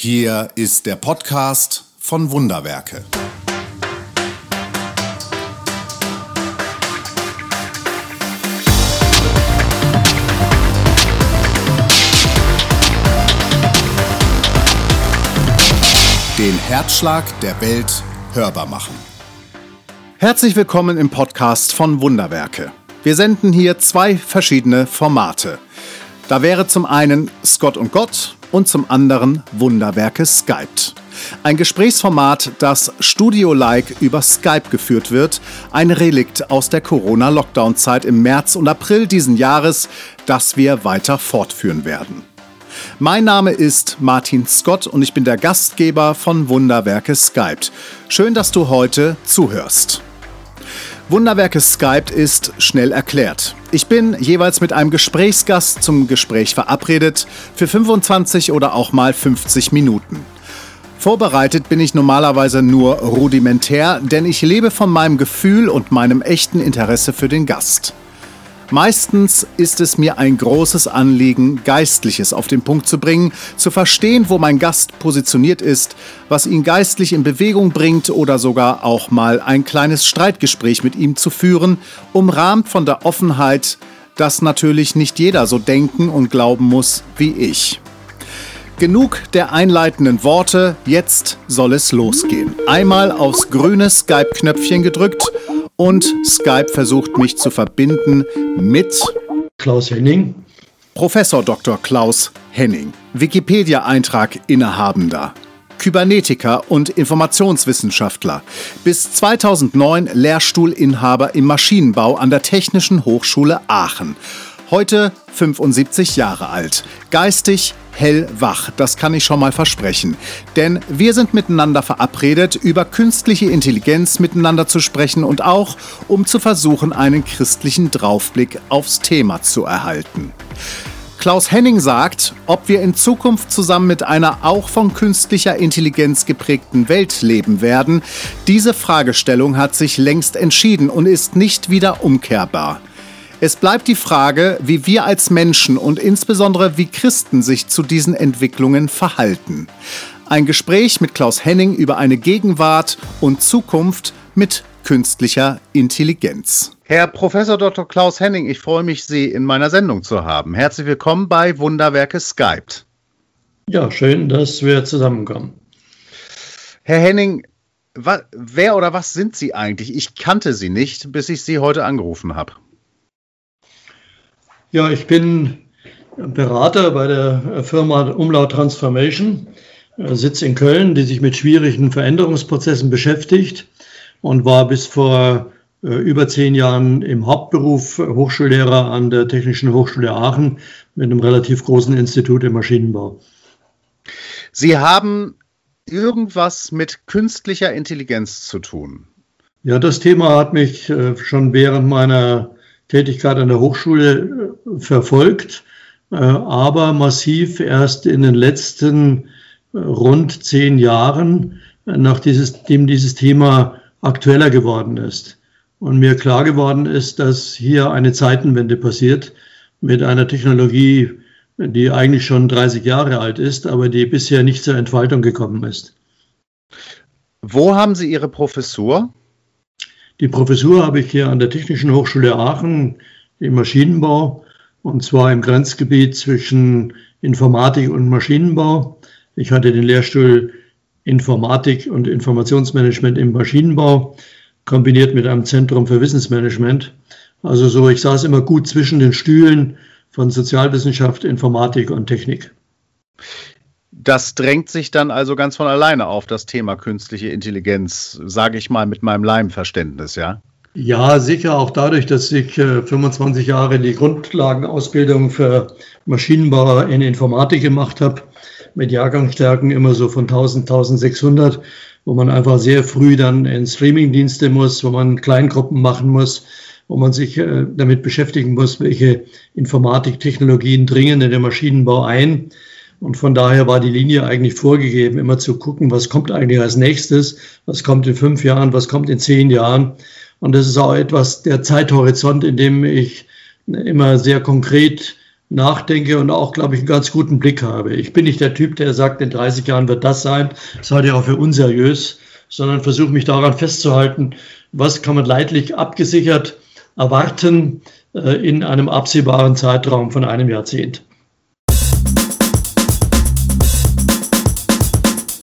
Hier ist der Podcast von Wunderwerke. Den Herzschlag der Welt hörbar machen. Herzlich willkommen im Podcast von Wunderwerke. Wir senden hier zwei verschiedene Formate. Da wäre zum einen Scott und Gott und zum anderen Wunderwerke Skyped. Ein Gesprächsformat, das Studio-like über Skype geführt wird, ein Relikt aus der Corona-Lockdown-Zeit im März und April diesen Jahres, das wir weiter fortführen werden. Mein Name ist Martin Scott und ich bin der Gastgeber von Wunderwerke Skyped. Schön, dass du heute zuhörst. Wunderwerke Skype ist schnell erklärt. Ich bin jeweils mit einem Gesprächsgast zum Gespräch verabredet für 25 oder auch mal 50 Minuten. Vorbereitet bin ich normalerweise nur rudimentär, denn ich lebe von meinem Gefühl und meinem echten Interesse für den Gast. Meistens ist es mir ein großes Anliegen, Geistliches auf den Punkt zu bringen, zu verstehen, wo mein Gast positioniert ist, was ihn geistlich in Bewegung bringt oder sogar auch mal ein kleines Streitgespräch mit ihm zu führen, umrahmt von der Offenheit, dass natürlich nicht jeder so denken und glauben muss wie ich. Genug der einleitenden Worte, jetzt soll es losgehen. Einmal aufs grüne Skype-Knöpfchen gedrückt und Skype versucht mich zu verbinden mit Klaus Henning. Professor Dr. Klaus Henning, Wikipedia-Eintrag innehabender, Kybernetiker und Informationswissenschaftler, bis 2009 Lehrstuhlinhaber im Maschinenbau an der Technischen Hochschule Aachen. Heute 75 Jahre alt, geistig hellwach, das kann ich schon mal versprechen. Denn wir sind miteinander verabredet, über künstliche Intelligenz miteinander zu sprechen und auch, um zu versuchen, einen christlichen Draufblick aufs Thema zu erhalten. Klaus Henning sagt, ob wir in Zukunft zusammen mit einer auch von künstlicher Intelligenz geprägten Welt leben werden, diese Fragestellung hat sich längst entschieden und ist nicht wieder umkehrbar. Es bleibt die Frage, wie wir als Menschen und insbesondere wie Christen sich zu diesen Entwicklungen verhalten. Ein Gespräch mit Klaus Henning über eine Gegenwart und Zukunft mit künstlicher Intelligenz. Herr Professor Dr. Klaus Henning, ich freue mich, Sie in meiner Sendung zu haben. Herzlich willkommen bei Wunderwerke Skype. Ja, schön, dass wir zusammenkommen. Herr Henning, wer oder was sind Sie eigentlich? Ich kannte Sie nicht, bis ich Sie heute angerufen habe. Ja, ich bin Berater bei der Firma Umlaut Transformation, äh, sitze in Köln, die sich mit schwierigen Veränderungsprozessen beschäftigt und war bis vor äh, über zehn Jahren im Hauptberuf Hochschullehrer an der Technischen Hochschule Aachen mit einem relativ großen Institut im Maschinenbau. Sie haben irgendwas mit künstlicher Intelligenz zu tun. Ja, das Thema hat mich äh, schon während meiner Tätigkeit an der Hochschule äh, verfolgt, äh, aber massiv erst in den letzten äh, rund zehn Jahren, nachdem dieses Thema aktueller geworden ist. Und mir klar geworden ist, dass hier eine Zeitenwende passiert mit einer Technologie, die eigentlich schon 30 Jahre alt ist, aber die bisher nicht zur Entfaltung gekommen ist. Wo haben Sie Ihre Professur? Die Professur habe ich hier an der Technischen Hochschule Aachen im Maschinenbau und zwar im Grenzgebiet zwischen Informatik und Maschinenbau. Ich hatte den Lehrstuhl Informatik und Informationsmanagement im Maschinenbau kombiniert mit einem Zentrum für Wissensmanagement. Also so, ich saß immer gut zwischen den Stühlen von Sozialwissenschaft, Informatik und Technik. Das drängt sich dann also ganz von alleine auf das Thema künstliche Intelligenz, sage ich mal mit meinem Leimverständnis, ja? Ja, sicher auch dadurch, dass ich äh, 25 Jahre die Grundlagenausbildung für Maschinenbau in Informatik gemacht habe, mit Jahrgangsstärken immer so von 1000, 1600, wo man einfach sehr früh dann in Streamingdienste muss, wo man Kleingruppen machen muss, wo man sich äh, damit beschäftigen muss, welche Informatiktechnologien dringen in den Maschinenbau ein und von daher war die Linie eigentlich vorgegeben, immer zu gucken, was kommt eigentlich als nächstes, was kommt in fünf Jahren, was kommt in zehn Jahren. Und das ist auch etwas der Zeithorizont, in dem ich immer sehr konkret nachdenke und auch, glaube ich, einen ganz guten Blick habe. Ich bin nicht der Typ, der sagt, in 30 Jahren wird das sein. Das halte ich auch für unseriös, sondern versuche mich daran festzuhalten, was kann man leidlich abgesichert erwarten äh, in einem absehbaren Zeitraum von einem Jahrzehnt.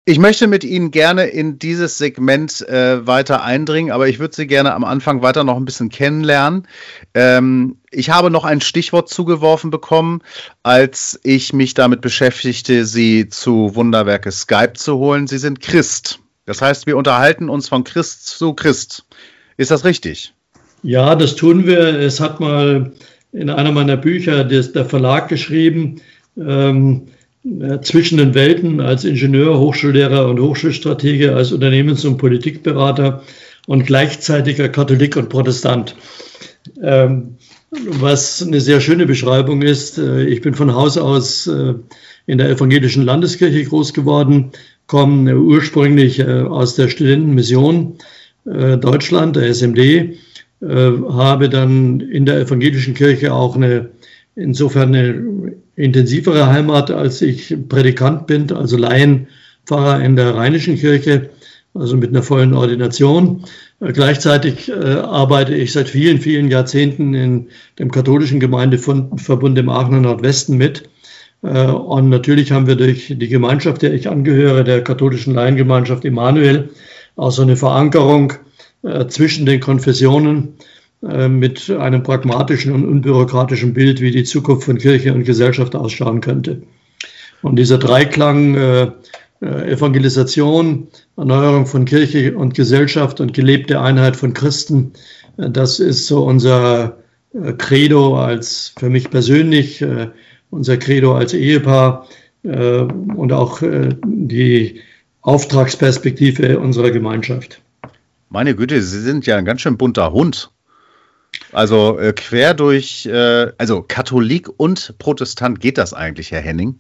Ich möchte mit Ihnen gerne in dieses Segment äh, weiter eindringen, aber ich würde Sie gerne am Anfang weiter noch ein bisschen kennenlernen. Ähm, ich habe noch ein Stichwort zugeworfen bekommen, als ich mich damit beschäftigte, Sie zu Wunderwerke Skype zu holen. Sie sind Christ. Das heißt, wir unterhalten uns von Christ zu Christ. Ist das richtig? Ja, das tun wir. Es hat mal in einer meiner Bücher der Verlag geschrieben, ähm, äh, zwischen den Welten als Ingenieur, Hochschullehrer und Hochschulstratege, als Unternehmens- und Politikberater und gleichzeitiger Katholik und Protestant. Ähm, was eine sehr schöne Beschreibung ist. Äh, ich bin von Haus aus äh, in der evangelischen Landeskirche groß geworden, komme ursprünglich aus der Studentenmission Deutschland, der SMD, habe dann in der evangelischen Kirche auch eine insofern eine intensivere Heimat, als ich Predikant bin, also Laienpfarrer in der Rheinischen Kirche, also mit einer vollen Ordination. Äh, gleichzeitig äh, arbeite ich seit vielen, vielen Jahrzehnten in dem katholischen Gemeindeverbund im Aachener Nordwesten mit. Äh, und natürlich haben wir durch die Gemeinschaft, der ich angehöre, der katholischen Laiengemeinschaft Emanuel, auch so eine Verankerung äh, zwischen den Konfessionen mit einem pragmatischen und unbürokratischen Bild, wie die Zukunft von Kirche und Gesellschaft ausschauen könnte. Und dieser Dreiklang äh, äh, Evangelisation, Erneuerung von Kirche und Gesellschaft und gelebte Einheit von Christen, das ist so unser Credo als für mich persönlich, unser Credo als Ehepaar und auch die Auftragsperspektive unserer Gemeinschaft. Meine Güte, Sie sind ja ein ganz schön bunter Hund. Also äh, quer durch, äh, also Katholik und Protestant geht das eigentlich, Herr Henning?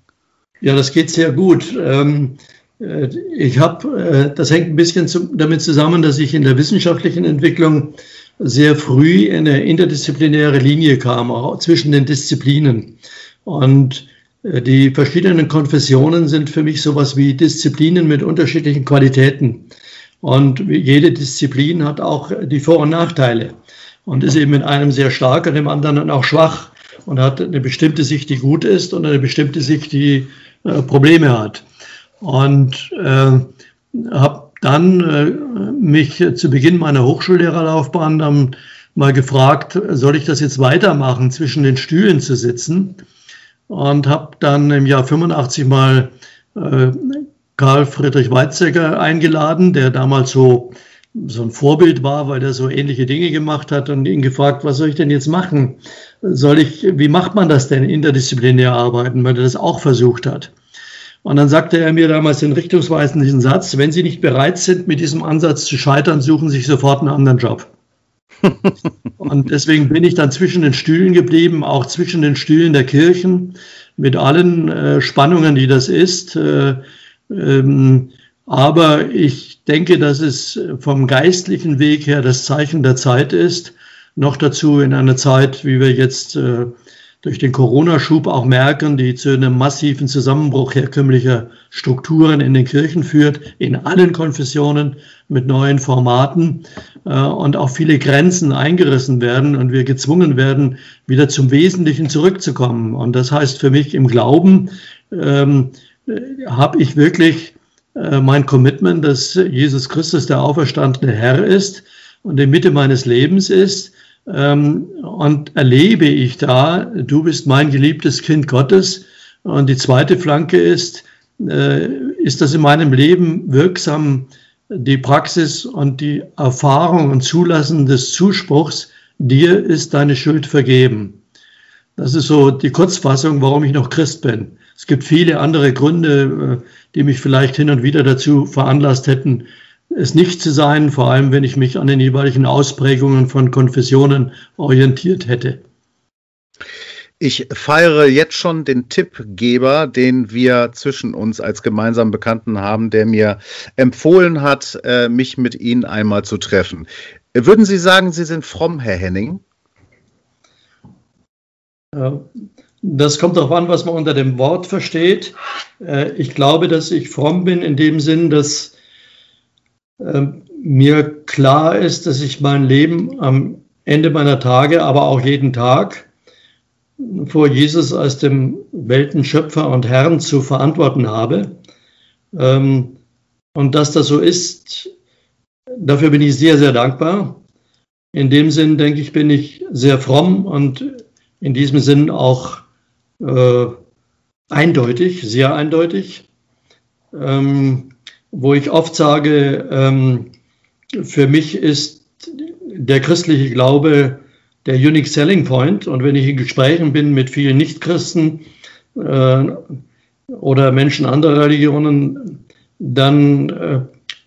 Ja, das geht sehr gut. Ähm, äh, ich habe, äh, das hängt ein bisschen zu, damit zusammen, dass ich in der wissenschaftlichen Entwicklung sehr früh in eine interdisziplinäre Linie kam, auch zwischen den Disziplinen. Und äh, die verschiedenen Konfessionen sind für mich sowas wie Disziplinen mit unterschiedlichen Qualitäten. Und jede Disziplin hat auch die Vor- und Nachteile und ist eben in einem sehr stark und im anderen auch schwach und hat eine bestimmte Sicht, die gut ist und eine bestimmte Sicht, die äh, Probleme hat. Und äh, habe dann äh, mich zu Beginn meiner Hochschullehrerlaufbahn dann mal gefragt, soll ich das jetzt weitermachen, zwischen den Stühlen zu sitzen? Und habe dann im Jahr 85 mal äh, Karl Friedrich Weizsäcker eingeladen, der damals so so ein Vorbild war, weil er so ähnliche Dinge gemacht hat und ihn gefragt, was soll ich denn jetzt machen? Soll ich, wie macht man das denn interdisziplinär arbeiten, weil er das auch versucht hat? Und dann sagte er mir damals den richtungsweisenden Satz, wenn Sie nicht bereit sind, mit diesem Ansatz zu scheitern, suchen Sie sich sofort einen anderen Job. und deswegen bin ich dann zwischen den Stühlen geblieben, auch zwischen den Stühlen der Kirchen, mit allen äh, Spannungen, die das ist. Äh, ähm, aber ich denke, dass es vom geistlichen Weg her das Zeichen der Zeit ist. Noch dazu in einer Zeit, wie wir jetzt äh, durch den Corona-Schub auch merken, die zu einem massiven Zusammenbruch herkömmlicher Strukturen in den Kirchen führt, in allen Konfessionen mit neuen Formaten äh, und auch viele Grenzen eingerissen werden und wir gezwungen werden, wieder zum Wesentlichen zurückzukommen. Und das heißt für mich im Glauben, ähm, äh, habe ich wirklich mein Commitment, dass Jesus Christus der auferstandene Herr ist und in Mitte meines Lebens ist. Ähm, und erlebe ich da, du bist mein geliebtes Kind Gottes. Und die zweite Flanke ist, äh, ist das in meinem Leben wirksam die Praxis und die Erfahrung und Zulassen des Zuspruchs, dir ist deine Schuld vergeben. Das ist so die Kurzfassung, warum ich noch Christ bin. Es gibt viele andere Gründe, äh, die mich vielleicht hin und wieder dazu veranlasst hätten, es nicht zu sein, vor allem wenn ich mich an den jeweiligen Ausprägungen von Konfessionen orientiert hätte. Ich feiere jetzt schon den Tippgeber, den wir zwischen uns als gemeinsamen Bekannten haben, der mir empfohlen hat, äh, mich mit Ihnen einmal zu treffen. Würden Sie sagen, Sie sind fromm, Herr Henning? Das kommt darauf an, was man unter dem Wort versteht. Äh, ich glaube, dass ich fromm bin in dem Sinn, dass ähm, mir klar ist, dass ich mein Leben am Ende meiner Tage, aber auch jeden Tag vor Jesus als dem Weltenschöpfer und Herrn zu verantworten habe. Ähm, und dass das so ist, dafür bin ich sehr, sehr dankbar. In dem Sinn, denke ich, bin ich sehr fromm und in diesem Sinn auch äh, eindeutig, sehr eindeutig, ähm, wo ich oft sage, ähm, für mich ist der christliche Glaube der Unique Selling Point. Und wenn ich in Gesprächen bin mit vielen Nichtchristen äh, oder Menschen anderer Religionen, dann äh,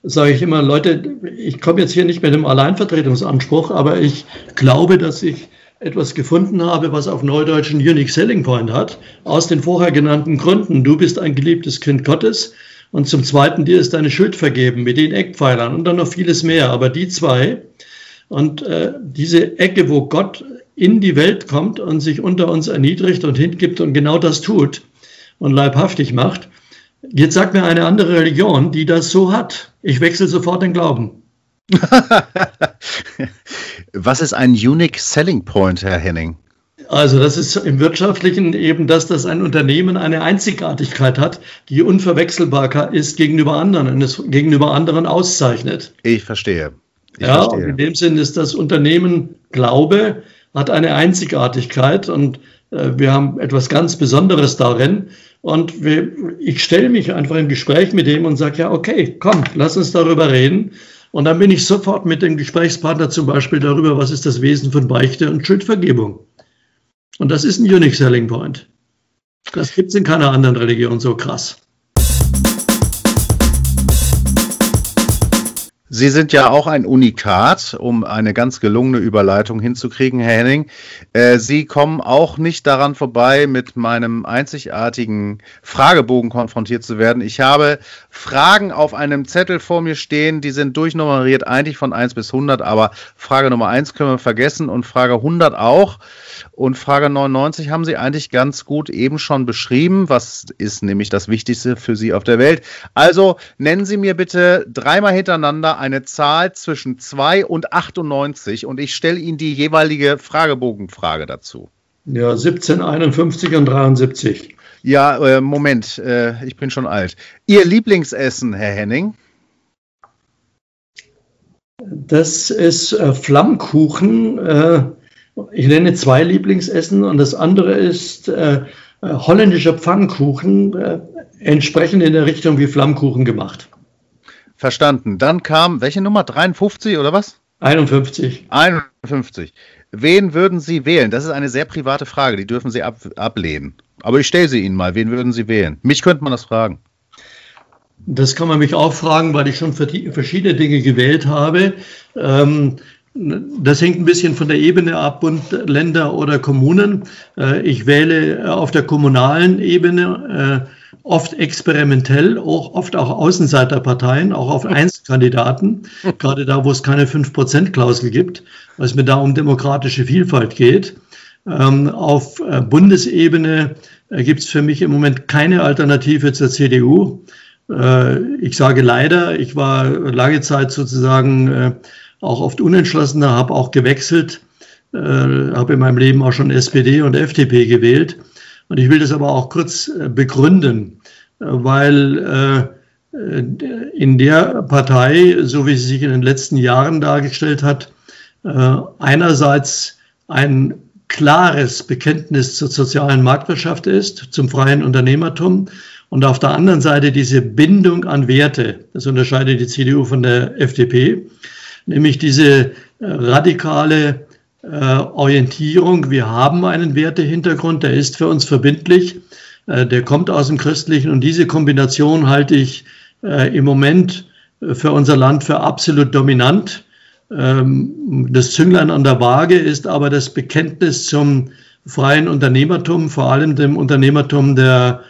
sage ich immer, Leute, ich komme jetzt hier nicht mit einem Alleinvertretungsanspruch, aber ich glaube, dass ich etwas gefunden habe, was auf Neudeutsch einen Unique Selling Point hat, aus den vorher genannten Gründen. Du bist ein geliebtes Kind Gottes und zum Zweiten, dir ist deine Schuld vergeben mit den Eckpfeilern und dann noch vieles mehr. Aber die zwei und äh, diese Ecke, wo Gott in die Welt kommt und sich unter uns erniedrigt und hingibt und genau das tut und leibhaftig macht. Jetzt sagt mir eine andere Religion, die das so hat. Ich wechsle sofort den Glauben. Was ist ein Unique Selling Point, Herr Henning? Also das ist im Wirtschaftlichen eben, dass das ein Unternehmen eine Einzigartigkeit hat, die unverwechselbar ist gegenüber anderen und es gegenüber anderen auszeichnet. Ich verstehe. Ich ja, verstehe. in dem Sinn ist das Unternehmen Glaube, hat eine Einzigartigkeit und äh, wir haben etwas ganz Besonderes darin. Und wir, ich stelle mich einfach im Gespräch mit dem und sage, ja, okay, komm, lass uns darüber reden. Und dann bin ich sofort mit dem Gesprächspartner zum Beispiel darüber, was ist das Wesen von Beichte und Schuldvergebung. Und das ist ein Unique Selling Point. Das gibt es in keiner anderen Religion so krass. Sie sind ja auch ein Unikat, um eine ganz gelungene Überleitung hinzukriegen, Herr Henning. Äh, Sie kommen auch nicht daran vorbei, mit meinem einzigartigen Fragebogen konfrontiert zu werden. Ich habe Fragen auf einem Zettel vor mir stehen, die sind durchnummeriert, eigentlich von 1 bis 100, aber Frage Nummer 1 können wir vergessen und Frage 100 auch. Und Frage 99 haben Sie eigentlich ganz gut eben schon beschrieben. Was ist nämlich das Wichtigste für Sie auf der Welt? Also nennen Sie mir bitte dreimal hintereinander eine Zahl zwischen 2 und 98 und ich stelle Ihnen die jeweilige Fragebogenfrage dazu. Ja, 17, 51 und 73. Ja, äh, Moment, äh, ich bin schon alt. Ihr Lieblingsessen, Herr Henning? Das ist äh, Flammkuchen äh, ich nenne zwei Lieblingsessen und das andere ist äh, äh, holländischer Pfannkuchen, entsprechend in der Richtung wie Flammkuchen gemacht. Verstanden. Dann kam welche Nummer? 53 oder was? 51. 51. Wen würden Sie wählen? Das ist eine sehr private Frage, die dürfen Sie ab, ablehnen. Aber ich stelle sie Ihnen mal. Wen würden Sie wählen? Mich könnte man das fragen. Das kann man mich auch fragen, weil ich schon verschiedene Dinge gewählt habe. Ähm, das hängt ein bisschen von der Ebene ab, Bund, Länder oder Kommunen. Äh, ich wähle auf der kommunalen Ebene äh, oft experimentell, auch oft auch Außenseiterparteien, auch auf Einzelkandidaten, gerade da, wo es keine 5%-Klausel gibt, weil es mir da um demokratische Vielfalt geht. Ähm, auf äh, Bundesebene gibt es für mich im Moment keine Alternative zur CDU. Ich sage leider, ich war lange Zeit sozusagen auch oft unentschlossener, habe auch gewechselt, äh, habe in meinem Leben auch schon SPD und FDP gewählt. Und ich will das aber auch kurz äh, begründen, äh, weil äh, in der Partei, so wie sie sich in den letzten Jahren dargestellt hat, äh, einerseits ein klares Bekenntnis zur sozialen Marktwirtschaft ist, zum freien Unternehmertum und auf der anderen Seite diese Bindung an Werte. Das unterscheidet die CDU von der FDP nämlich diese äh, radikale äh, Orientierung. Wir haben einen Wertehintergrund, der ist für uns verbindlich, äh, der kommt aus dem Christlichen und diese Kombination halte ich im Moment für unser Land für absolut dominant. Ähm, das Zünglein an der Waage ist aber das Bekenntnis zum freien Unternehmertum, vor allem dem Unternehmertum der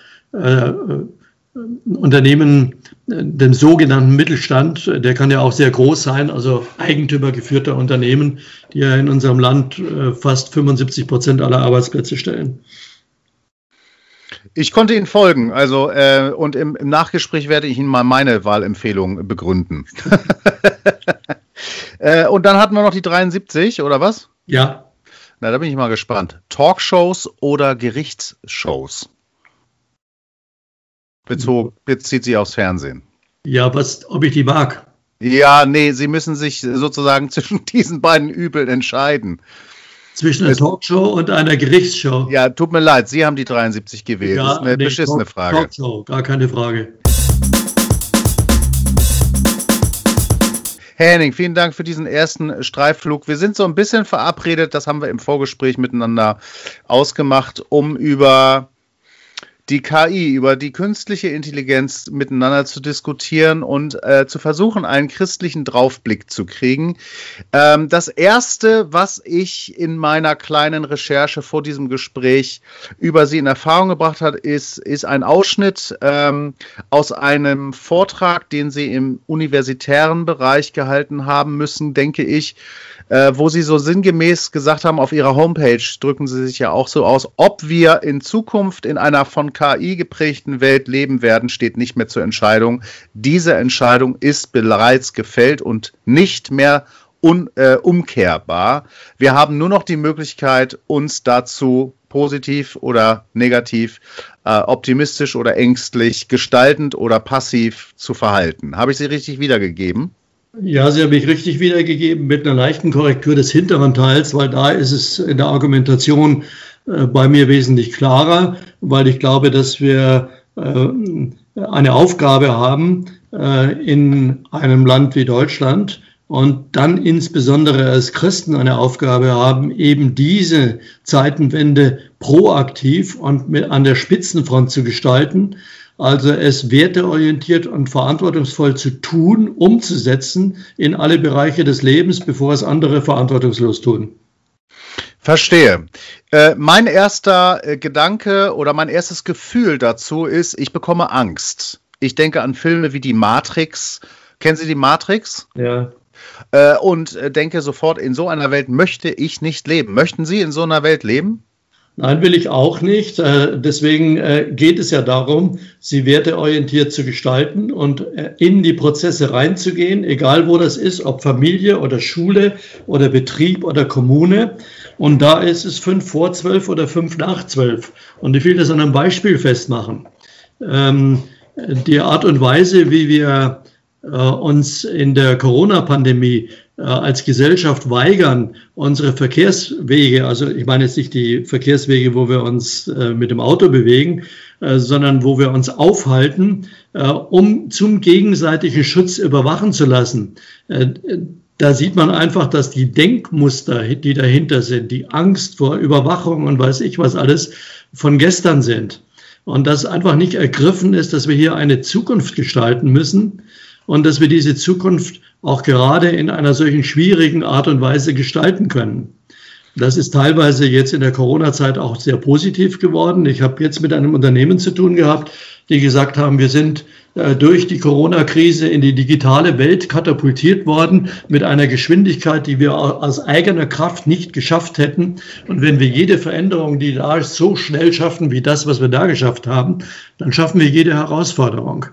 Unternehmen, dem sogenannten Mittelstand, der kann ja auch sehr groß sein, also eigentümergeführter Unternehmen, die ja in unserem Land äh, fast 75 Prozent aller Arbeitsplätze stellen. Ich konnte Ihnen folgen, also äh, und im, im, Nachgespräch werde ich Ihnen mal meine Wahlempfehlung begründen. äh, und dann hatten wir noch die 73, oder was? Ja. Na, da bin ich mal gespannt. Talkshows oder Gerichtsshows? Bezog, bezieht sich aufs Fernsehen. Ja, was, ob ich die mag? Ja, nee, Sie müssen sich sozusagen zwischen diesen beiden Übeln entscheiden. Zwischen einer Talkshow und einer Gerichtsshow. Ja, tut mir leid, Sie haben die 73 gewählt. Ja, das ist eine nee, beschissene Talk, Frage. Talkshow, gar keine Frage. Herr Henning, vielen Dank für diesen ersten Streifflug. Wir sind so ein bisschen verabredet, das haben wir im Vorgespräch miteinander ausgemacht, um über die KI, über die künstliche Intelligenz miteinander zu diskutieren und äh, zu versuchen, einen christlichen Draufblick zu kriegen. Ähm, das Erste, was ich in meiner kleinen Recherche vor diesem Gespräch über Sie in Erfahrung gebracht hat, ist, ist ein Ausschnitt ähm, aus einem Vortrag, den Sie im universitären Bereich gehalten haben müssen, denke ich, äh, wo Sie so sinngemäß gesagt haben, auf Ihrer Homepage drücken Sie sich ja auch so aus, ob wir in Zukunft in einer von KI geprägten Welt leben werden, steht nicht mehr zur Entscheidung. Diese Entscheidung ist bereits gefällt und nicht mehr un, äh, umkehrbar. Wir haben nur noch die Möglichkeit, uns dazu positiv oder negativ, äh, optimistisch oder ängstlich, gestaltend oder passiv zu verhalten. Habe ich Sie richtig wiedergegeben? Ja, Sie haben mich richtig wiedergegeben mit einer leichten Korrektur des hinteren Teils, weil da ist es in der Argumentation äh, bei mir wesentlich klarer, weil ich glaube, dass wir äh, eine Aufgabe haben äh, in einem Land wie Deutschland und dann insbesondere als Christen eine Aufgabe haben, eben diese Zeitenwende proaktiv und mit an der Spitzenfront zu gestalten also es werteorientiert und verantwortungsvoll zu tun, umzusetzen in alle Bereiche des Lebens, bevor es andere verantwortungslos tun. Verstehe. Äh, mein erster äh, Gedanke oder mein erstes Gefühl dazu ist, ich bekomme Angst. Ich denke an Filme wie die Matrix. Kennen Sie die Matrix? Ja. Äh, und äh, denke sofort, in so einer Welt möchte ich nicht leben. Möchten Sie in so einer Welt leben? Nein, will ich auch nicht. Äh, deswegen äh, geht es ja darum, sie werteorientiert zu gestalten und äh, in die Prozesse reinzugehen, egal wo das ist, ob Familie oder Schule oder Betrieb oder Kommune. Und da ist es fünf vor zwölf oder fünf nach zwölf. Und ich will das an einem Beispiel festmachen. Ähm, die Art und Weise, wie wir uns in der Corona-Pandemie als Gesellschaft weigern, unsere Verkehrswege, also ich meine jetzt nicht die Verkehrswege, wo wir uns äh, mit dem Auto bewegen, äh, sondern wo wir uns aufhalten, um zum gegenseitigen Schutz überwachen zu lassen. Da sieht man einfach, dass die Denkmuster, die dahinter sind, die Angst vor Überwachung und weiß ich was alles, von gestern sind. Und dass einfach nicht ergriffen ist, dass wir hier eine Zukunft gestalten müssen und dass wir diese Zukunft auch gerade in einer solchen schwierigen Art und Weise gestalten können. Das ist teilweise jetzt in der Corona-Zeit auch sehr positiv geworden. Ich habe jetzt mit einem Unternehmen zu tun gehabt, die gesagt haben, wir sind äh, durch die Corona-Krise in die digitale Welt katapultiert worden mit einer Geschwindigkeit, die wir aus eigener Kraft nicht geschafft hätten. Und wenn wir jede Veränderung, die da ist, so schnell schaffen wie das, was wir da geschafft haben, dann schaffen wir jede Herausforderung.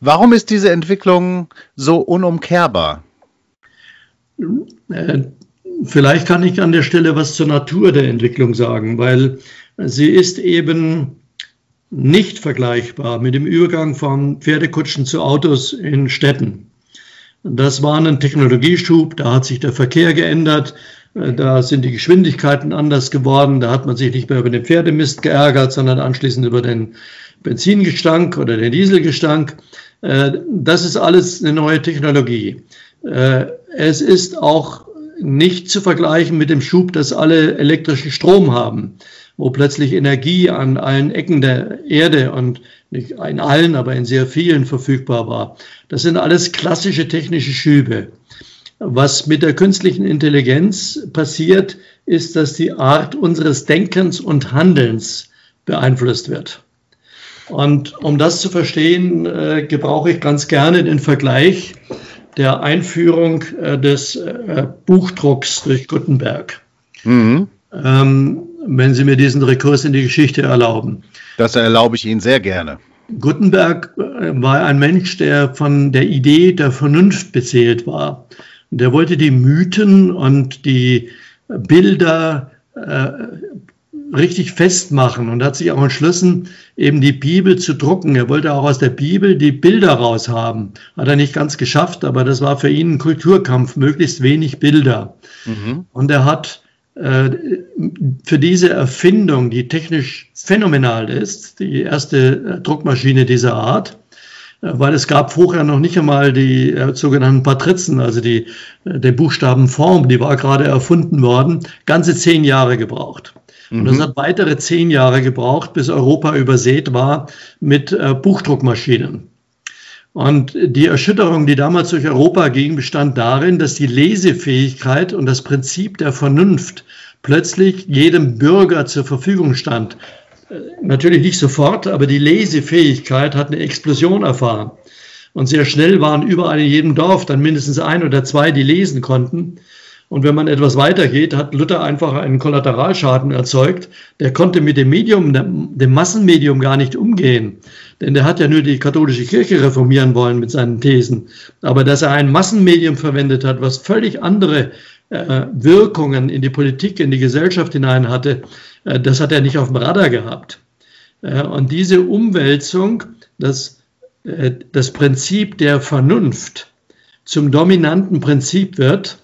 Warum ist diese Entwicklung so unumkehrbar? Äh, vielleicht kann ich an der Stelle was zur Natur der Entwicklung sagen, weil sie ist eben nicht vergleichbar mit dem Übergang von Pferdekutschen zu Autos in Städten. Das war ein Technologieschub, da hat sich der Verkehr geändert, äh, da sind die Geschwindigkeiten anders geworden, da hat man sich nicht mehr über den Pferdemist geärgert, sondern anschließend über den Benzingestank oder den Dieselgestank. Äh, das ist alles eine neue Technologie. Äh, es ist auch nicht zu vergleichen mit dem Schub, dass alle elektrischen Strom haben, wo plötzlich Energie an allen Ecken der Erde und nicht in allen, aber in sehr vielen verfügbar war. Das sind alles klassische technische Schübe. Was mit der künstlichen Intelligenz passiert, ist, dass die Art unseres Denkens und Handelns beeinflusst wird. Und um das zu verstehen, äh, gebrauche ich ganz gerne den Vergleich der Einführung äh, des äh, Buchdrucks durch Gutenberg. Mhm. Ähm, wenn Sie mir diesen Rekurs in die Geschichte erlauben. Das erlaube ich Ihnen sehr gerne. Gutenberg äh, war ein Mensch, der von der Idee der Vernunft beseelt war. Der wollte die Mythen und die Bilder äh, richtig festmachen und hat sich auch entschlossen, eben die Bibel zu drucken. Er wollte auch aus der Bibel die Bilder raushaben. Hat er nicht ganz geschafft, aber das war für ihn ein Kulturkampf, möglichst wenig Bilder. Mhm. Und er hat äh, für diese Erfindung, die technisch phänomenal ist, die erste Druckmaschine dieser Art, weil es gab vorher noch nicht einmal die äh, sogenannten Patrizen, also die, äh, die Buchstabenform, die war gerade erfunden worden, ganze zehn Jahre gebraucht. Mhm. Und es hat weitere zehn Jahre gebraucht, bis Europa übersät war mit äh, Buchdruckmaschinen. Und die Erschütterung, die damals durch Europa ging, bestand darin, dass die Lesefähigkeit und das Prinzip der Vernunft plötzlich jedem Bürger zur Verfügung stand. Natürlich nicht sofort, aber die Lesefähigkeit hat eine Explosion erfahren. Und sehr schnell waren überall in jedem Dorf dann mindestens ein oder zwei, die lesen konnten. Und wenn man etwas weitergeht, hat Luther einfach einen Kollateralschaden erzeugt. Der konnte mit dem Medium, dem Massenmedium gar nicht umgehen. Denn der hat ja nur die katholische Kirche reformieren wollen mit seinen Thesen. Aber dass er ein Massenmedium verwendet hat, was völlig andere Wirkungen in die Politik, in die Gesellschaft hinein hatte, äh, das hat er nicht auf dem Radar gehabt. Äh, und diese Umwälzung, das, äh, das Prinzip der Vernunft zum dominanten Prinzip wird,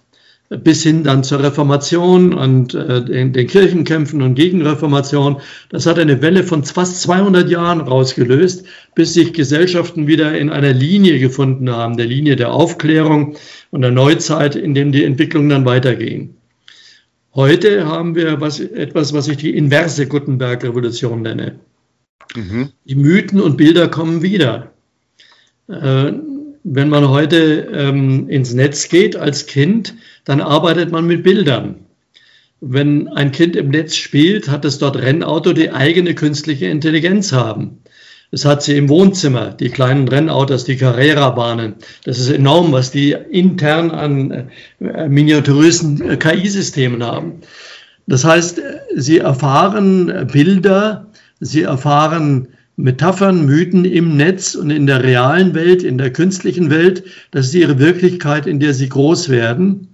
bis hin dann zur Reformation und äh, den, den, Kirchenkämpfen und Gegenreformation. Das hat eine Welle von fast 200 Jahren rausgelöst, bis sich Gesellschaften wieder in einer Linie gefunden haben, der Linie der Aufklärung und der Neuzeit, in dem die Entwicklung dann weiterging. Heute haben wir was, etwas, was ich die inverse Gutenberg-Revolution nenne. Mhm. Die Mythen und Bilder kommen wieder. Äh, wenn man heute ähm, ins Netz geht als Kind, dann arbeitet man mit Bildern. Wenn ein Kind im Netz spielt, hat es dort Rennauto, die eigene künstliche Intelligenz haben. Es hat sie im Wohnzimmer, die kleinen Rennautos, die Carrera-Bahnen. Das ist enorm, was die intern an äh, miniaturösen äh, KI-Systemen haben. Das heißt, sie erfahren Bilder, sie erfahren Metaphern, Mythen im Netz und in der realen Welt, in der künstlichen Welt. Das ist ihre Wirklichkeit, in der sie groß werden.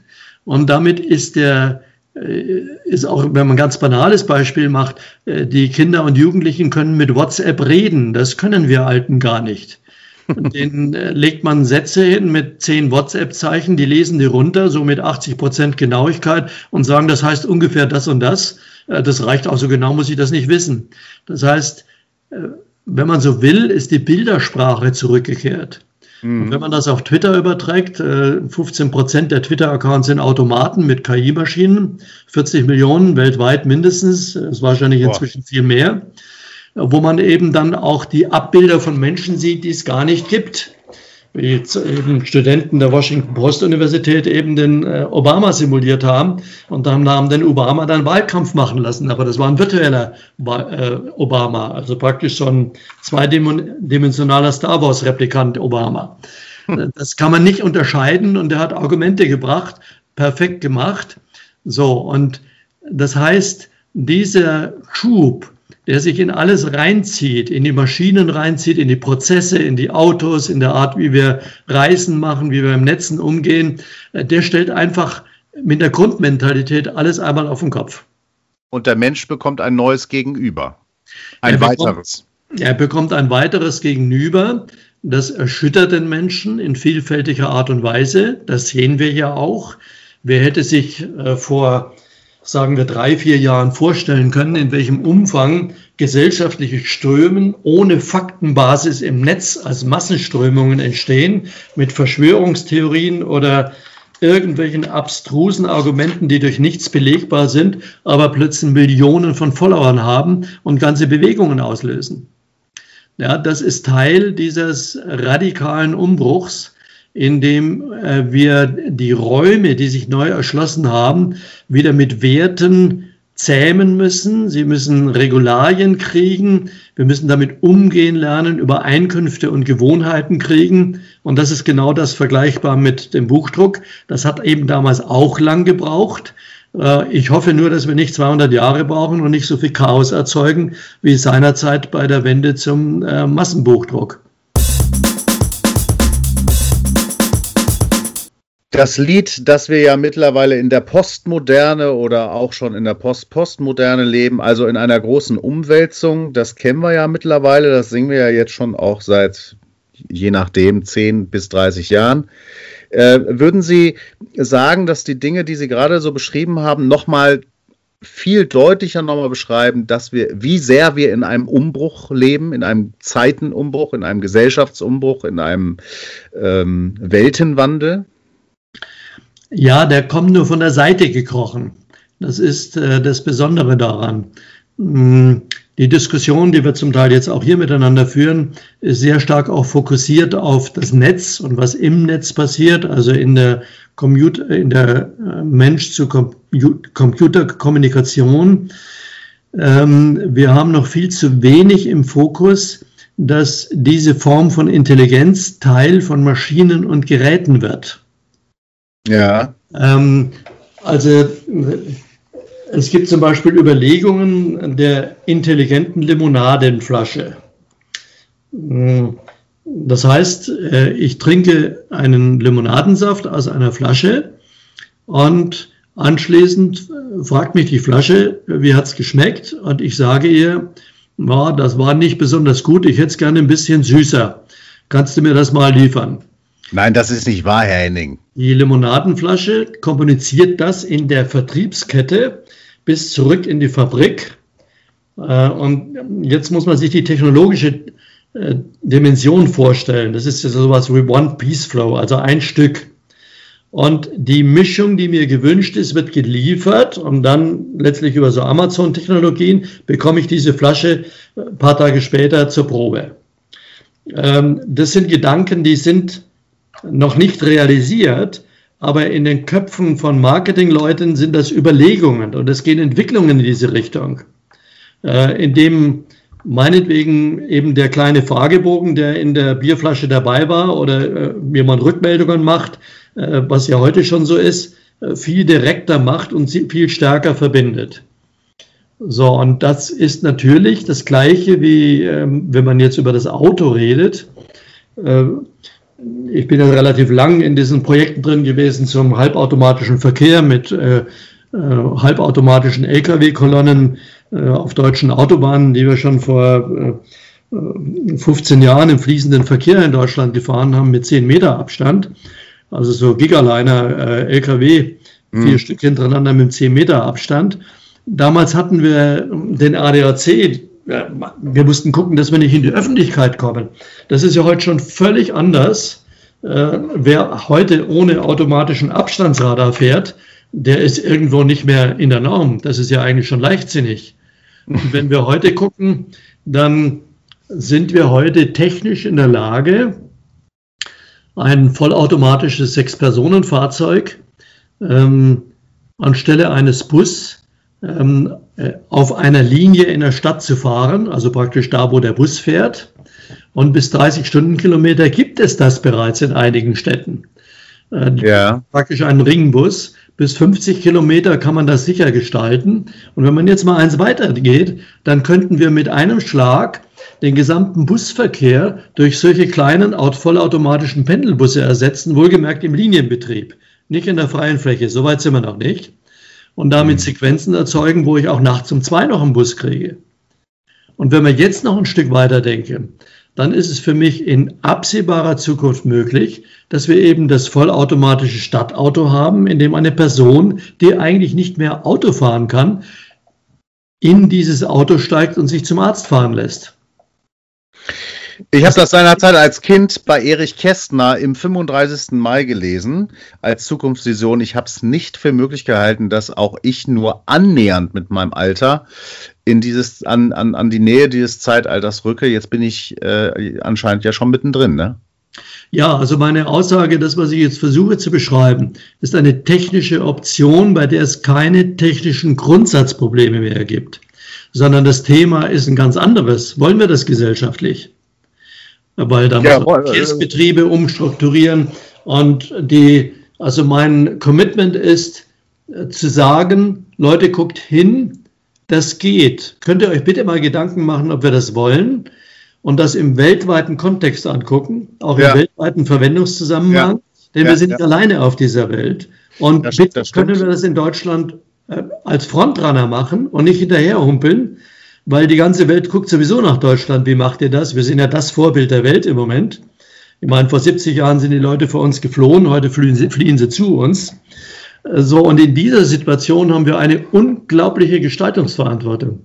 Und damit ist der, äh, ist auch, wenn man ein ganz banales Beispiel macht, äh, die Kinder und Jugendlichen können mit WhatsApp reden. Das können wir Alten gar nicht. Und denen äh, legt man Sätze hin mit zehn WhatsApp-Zeichen, die lesen die runter, so mit 80 Prozent Genauigkeit und sagen, das heißt ungefähr das und das. Das reicht auch so genau, muss ich das nicht wissen. Das heißt, wenn man so will, ist die Bildersprache zurückgekehrt. Mhm. Und wenn man das auf Twitter überträgt, 15 äh, Prozent der Twitter-Accounts sind Automaten mit KI-Maschinen, 40 Millionen weltweit mindestens, ist wahrscheinlich inzwischen Boah. viel mehr, wo man eben dann auch die Abbilder von Menschen sieht, die es gar nicht gibt wie eben Studenten der Washington Post Universität eben den äh, Obama simuliert haben und dann haben den Obama dann Wahlkampf machen lassen. Aber das war ein virtueller äh, Obama, also praktisch so ein zweidimensionaler Star Wars Replikant Obama. Hm. Das kann man nicht unterscheiden und er hat Argumente gebracht, perfekt gemacht. So, und das heißt, dieser Schub, der sich in alles reinzieht, in die Maschinen reinzieht, in die Prozesse, in die Autos, in der Art, wie wir Reisen machen, wie wir im Netzen umgehen, äh, der stellt einfach mit der Grundmentalität alles einmal auf den Kopf. Und der Mensch bekommt ein neues Gegenüber. Ein er weiteres. Bekommt, er bekommt ein weiteres Gegenüber. Das erschüttert den Menschen in vielfältiger Art und Weise. Das sehen wir ja auch. Wer hätte sich äh, vor sagen wir, drei, vier Jahren vorstellen können, in welchem Umfang gesellschaftliche Strömen ohne Faktenbasis im Netz als Massenströmungen entstehen, mit Verschwörungstheorien oder irgendwelchen abstrusen Argumenten, die durch nichts belegbar sind, aber plötzlich Millionen von Followern haben und ganze Bewegungen auslösen. Ja, das ist Teil dieses radikalen Umbruchs, indem äh, wir die Räume, die sich neu erschlossen haben, wieder mit Werten zähmen müssen. Sie müssen Regularien kriegen. Wir müssen damit umgehen lernen, Übereinkünfte und Gewohnheiten kriegen. Und das ist genau das vergleichbar mit dem Buchdruck. Das hat eben damals auch lang gebraucht. Äh, ich hoffe nur, dass wir nicht 200 Jahre brauchen und nicht so viel Chaos erzeugen wie seinerzeit bei der Wende zum äh, Massenbuchdruck. Das Lied, das wir ja mittlerweile in der Postmoderne oder auch schon in der Post-Postmoderne leben, also in einer großen Umwälzung, das kennen wir ja mittlerweile, das singen wir ja jetzt schon auch seit je nachdem 10 bis 30 Jahren. Äh, würden Sie sagen, dass die Dinge, die Sie gerade so beschrieben haben, nochmal viel deutlicher nochmal beschreiben, dass wir, wie sehr wir in einem Umbruch leben, in einem Zeitenumbruch, in einem Gesellschaftsumbruch, in einem ähm, Weltenwandel? Ja, der kommt nur von der Seite gekrochen. Das ist äh, das Besondere daran. Hm, die Diskussion, die wir zum Teil jetzt auch hier miteinander führen, ist sehr stark auch fokussiert auf das Netz und was im Netz passiert, also in der, Computer, in der äh, Mensch-zu-Computer-Kommunikation. Ähm, wir haben noch viel zu wenig im Fokus, dass diese Form von Intelligenz Teil von Maschinen und Geräten wird. Ja. Ähm, also es gibt zum Beispiel Überlegungen der intelligenten Limonadenflasche. Das heißt, äh, ich trinke einen Limonadensaft aus einer Flasche und anschließend fragt mich die Flasche, wie hat es geschmeckt? Und ich sage ihr, ja, das war nicht besonders gut, ich hätte es gerne ein bisschen süßer. Kannst du mir das mal liefern? Nein, das ist nicht wahr, Herr Henning. Die Limonadenflasche kommuniziert das in der Vertriebskette bis zurück in die Fabrik. Äh, und jetzt muss man sich die technologische äh, Dimension vorstellen. Das ist sowas wie One Piece Flow, also ein Stück. Und die Mischung, die mir gewünscht ist, wird geliefert und dann letztlich über so Amazon-Technologien bekomme ich diese Flasche ein paar Tage später zur Probe. Ähm, das sind Gedanken, die sind noch nicht realisiert, aber in den Köpfen von Marketingleuten sind das Überlegungen und es gehen Entwicklungen in diese Richtung, äh, in dem meinetwegen eben der kleine Fragebogen, der in der Bierflasche dabei war oder äh, wie man Rückmeldungen macht, äh, was ja heute schon so ist, äh, viel direkter macht und viel stärker verbindet. So, und das ist natürlich das Gleiche, wie ähm, wenn man jetzt über das Auto redet. Äh, ich bin ja relativ lang in diesen Projekten drin gewesen zum halbautomatischen Verkehr mit äh, äh, halbautomatischen Lkw-Kolonnen äh, auf deutschen Autobahnen, die wir schon vor 15 äh, Jahren im fließenden Verkehr in Deutschland gefahren haben mit 10 Meter Abstand. Also so Gigaliner äh, Lkw, mhm. vier Stück hintereinander mit 10 Meter Abstand. Damals hatten wir den ADAC, wir mussten gucken, dass wir nicht in die Öffentlichkeit kommen. Das ist ja heute schon völlig anders. Äh, wer heute ohne automatischen Abstandsradar fährt, der ist irgendwo nicht mehr in der Norm. Das ist ja eigentlich schon leichtsinnig. Und wenn wir heute gucken, dann sind wir heute technisch in der Lage, ein vollautomatisches Sechs-Personen-Fahrzeug ähm, anstelle eines Bus ähm, äh, auf einer Linie in der Stadt zu fahren, also praktisch da, wo der Bus fährt. Und bis 30 Stundenkilometer gibt es das bereits in einigen Städten. Äh, ja. Praktisch einen Ringbus. Bis 50 Kilometer kann man das sicher gestalten. Und wenn man jetzt mal eins weitergeht, dann könnten wir mit einem Schlag den gesamten Busverkehr durch solche kleinen vollautomatischen Pendelbusse ersetzen, wohlgemerkt im Linienbetrieb, nicht in der freien Fläche. Soweit sind wir noch nicht und damit mhm. Sequenzen erzeugen, wo ich auch nachts um zwei noch einen Bus kriege. Und wenn wir jetzt noch ein Stück weiter denken, dann ist es für mich in absehbarer Zukunft möglich, dass wir eben das vollautomatische Stadtauto haben, in dem eine Person, die eigentlich nicht mehr Auto fahren kann, in dieses Auto steigt und sich zum Arzt fahren lässt. Ich habe das seinerzeit als Kind bei Erich Kästner im 35. Mai gelesen, als Zukunftsvision. Ich habe es nicht für möglich gehalten, dass auch ich nur annähernd mit meinem Alter in dieses, an, an, an die Nähe dieses Zeitalters rücke. Jetzt bin ich äh, anscheinend ja schon mittendrin, ne? Ja, also meine Aussage, das, was ich jetzt versuche zu beschreiben, ist eine technische Option, bei der es keine technischen Grundsatzprobleme mehr gibt, sondern das Thema ist ein ganz anderes. Wollen wir das gesellschaftlich? Weil da ja, muss man Verkehrsbetriebe umstrukturieren und die, also mein Commitment ist, äh, zu sagen, Leute, guckt hin, das geht. Könnt ihr euch bitte mal Gedanken machen, ob wir das wollen und das im weltweiten Kontext angucken, auch ja. im weltweiten Verwendungszusammenhang, ja. denn wir sind alleine auf dieser Welt. Und das, bitte das können wir das in Deutschland äh, als Frontrunner machen und nicht hinterherhumpeln, weil die ganze Welt guckt sowieso nach Deutschland. Wie macht ihr das? Wir sind ja das Vorbild der Welt im Moment. Ich meine, vor 70 Jahren sind die Leute vor uns geflohen, heute fliehen sie, fliehen sie zu uns. So, und in dieser Situation haben wir eine unglaubliche Gestaltungsverantwortung.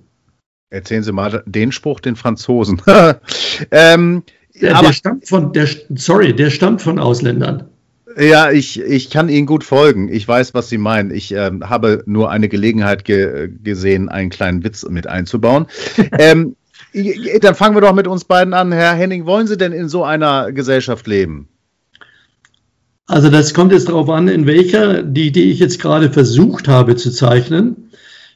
Erzählen Sie mal den Spruch den Franzosen. ähm, der, der, stammt von, der, sorry, der stammt von Ausländern. Ja, ich, ich kann Ihnen gut folgen. Ich weiß, was Sie meinen. Ich äh, habe nur eine Gelegenheit ge gesehen, einen kleinen Witz mit einzubauen. ähm, dann fangen wir doch mit uns beiden an. Herr Henning, wollen Sie denn in so einer Gesellschaft leben? Also das kommt jetzt darauf an, in welcher, die, die ich jetzt gerade versucht habe zu zeichnen,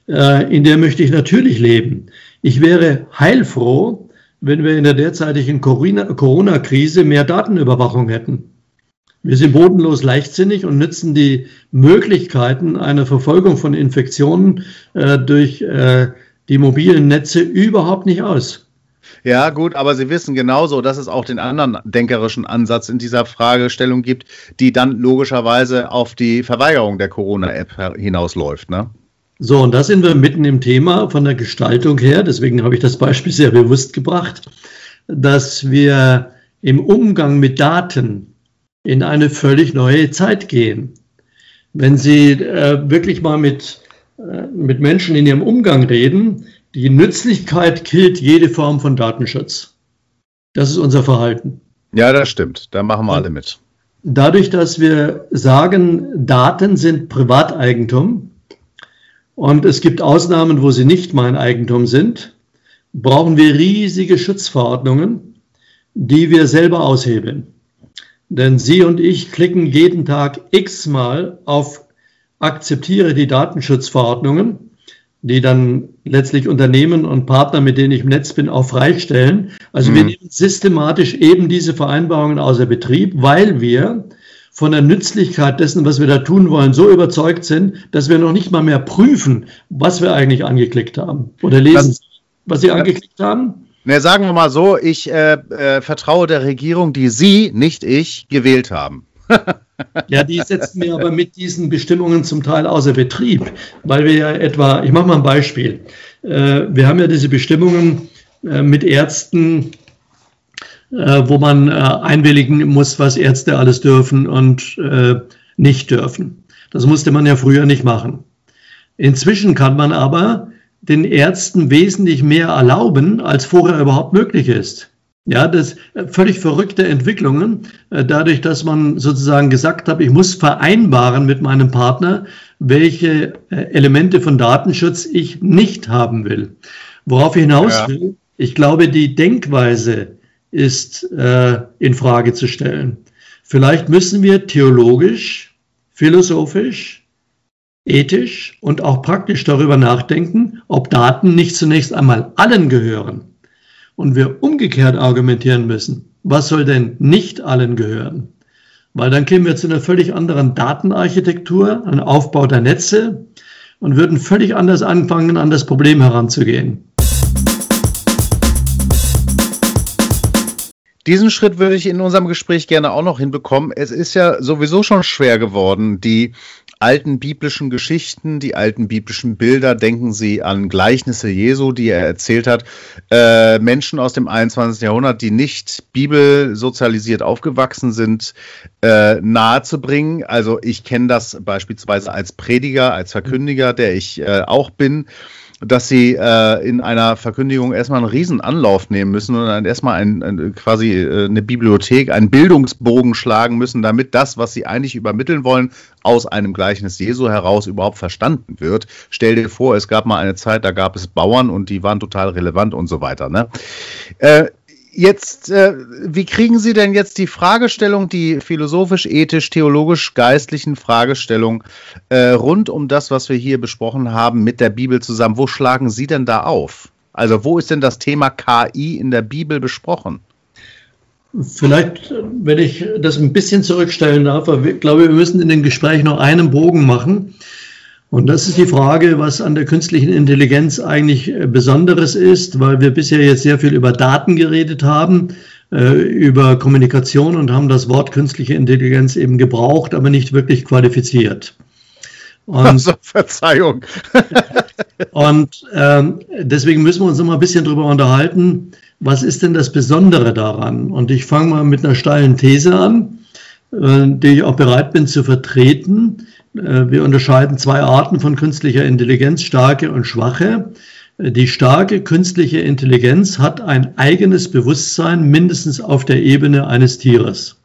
äh, in der möchte ich natürlich leben. Ich wäre heilfroh, wenn wir in der derzeitigen Corona-Krise mehr Datenüberwachung hätten. Wir sind bodenlos leichtsinnig und nützen die Möglichkeiten einer Verfolgung von Infektionen äh, durch äh, die mobilen Netze überhaupt nicht aus. Ja, gut, aber Sie wissen genauso, dass es auch den anderen denkerischen Ansatz in dieser Fragestellung gibt, die dann logischerweise auf die Verweigerung der Corona-App hinausläuft. Ne? So, und da sind wir mitten im Thema von der Gestaltung her. Deswegen habe ich das Beispiel sehr bewusst gebracht, dass wir im Umgang mit Daten in eine völlig neue Zeit gehen. Wenn Sie äh, wirklich mal mit, äh, mit Menschen in ihrem Umgang reden, die Nützlichkeit killt jede Form von Datenschutz. Das ist unser Verhalten. Ja, das stimmt. Da machen wir alle mit. Dadurch, dass wir sagen, Daten sind Privateigentum und es gibt Ausnahmen, wo sie nicht mein Eigentum sind, brauchen wir riesige Schutzverordnungen, die wir selber aushebeln. Denn Sie und ich klicken jeden Tag x-mal auf akzeptiere die Datenschutzverordnungen die dann letztlich Unternehmen und Partner, mit denen ich im Netz bin, auch freistellen. Also mhm. wir nehmen systematisch eben diese Vereinbarungen außer Betrieb, weil wir von der Nützlichkeit dessen, was wir da tun wollen, so überzeugt sind, dass wir noch nicht mal mehr prüfen, was wir eigentlich angeklickt haben. Oder lesen, was Sie angeklickt haben. Ne, sagen wir mal so, ich äh, äh, vertraue der Regierung, die Sie, nicht ich, gewählt haben. Ja, die setzen wir aber mit diesen Bestimmungen zum Teil außer Betrieb, weil wir ja etwa, ich mache mal ein Beispiel. Äh, wir haben ja diese Bestimmungen äh, mit Ärzten, äh, wo man einwilligen muss, was Ärzte alles dürfen und nicht dürfen. Das musste man ja früher nicht machen. Inzwischen kann man aber den Ärzten wesentlich mehr erlauben, als vorher überhaupt möglich ist. Ja, das äh, völlig verrückte Entwicklungen, äh, dadurch, dass man sozusagen gesagt hat, ich muss vereinbaren mit meinem Partner, welche äh, Elemente von Datenschutz ich nicht haben will. Worauf ich hinaus ja. will, ich glaube, die Denkweise ist äh, in Frage zu stellen. Vielleicht müssen wir theologisch, philosophisch, ethisch und auch praktisch darüber nachdenken, ob Daten nicht zunächst einmal allen gehören und wir umgekehrt argumentieren müssen, was soll denn nicht allen gehören? Weil dann kämen wir zu einer völlig anderen Datenarchitektur, einem Aufbau der Netze und würden völlig anders anfangen, an das Problem heranzugehen. Diesen Schritt würde ich in unserem Gespräch gerne auch noch hinbekommen. Es ist ja sowieso schon schwer geworden, die alten biblischen Geschichten, die alten biblischen Bilder, denken Sie an Gleichnisse Jesu, die er erzählt hat, äh, Menschen aus dem 21. Jahrhundert, die nicht bibelsozialisiert aufgewachsen sind, äh, nahezubringen. Also ich kenne das beispielsweise als Prediger, als Verkündiger, der ich äh, auch bin dass sie äh, in einer Verkündigung erstmal einen riesen Anlauf nehmen müssen und dann erstmal ein, ein, quasi äh, eine Bibliothek, einen Bildungsbogen schlagen müssen, damit das, was sie eigentlich übermitteln wollen, aus einem Gleichnis Jesu heraus überhaupt verstanden wird. Stell dir vor, es gab mal eine Zeit, da gab es Bauern und die waren total relevant und so weiter. Ne? Äh, Jetzt, äh, wie kriegen Sie denn jetzt die Fragestellung, die philosophisch, ethisch, theologisch, geistlichen Fragestellung äh, rund um das, was wir hier besprochen haben, mit der Bibel zusammen? Wo schlagen Sie denn da auf? Also wo ist denn das Thema KI in der Bibel besprochen? Vielleicht, wenn ich das ein bisschen zurückstellen darf, aber ich glaube, wir müssen in dem Gespräch noch einen Bogen machen. Und das ist die Frage, was an der künstlichen Intelligenz eigentlich äh, Besonderes ist, weil wir bisher jetzt sehr viel über Daten geredet haben, äh, über Kommunikation und haben das Wort künstliche Intelligenz eben gebraucht, aber nicht wirklich qualifiziert. Und, also, Verzeihung. und ähm, deswegen müssen wir uns noch mal ein bisschen darüber unterhalten, was ist denn das Besondere daran? Und ich fange mal mit einer steilen These an, äh, die ich auch bereit bin zu vertreten. Äh, wir unterscheiden zwei Arten von künstlicher Intelligenz, starke und schwache. Äh, die starke künstliche Intelligenz hat ein eigenes Bewusstsein, mindestens auf der Ebene eines Tieres.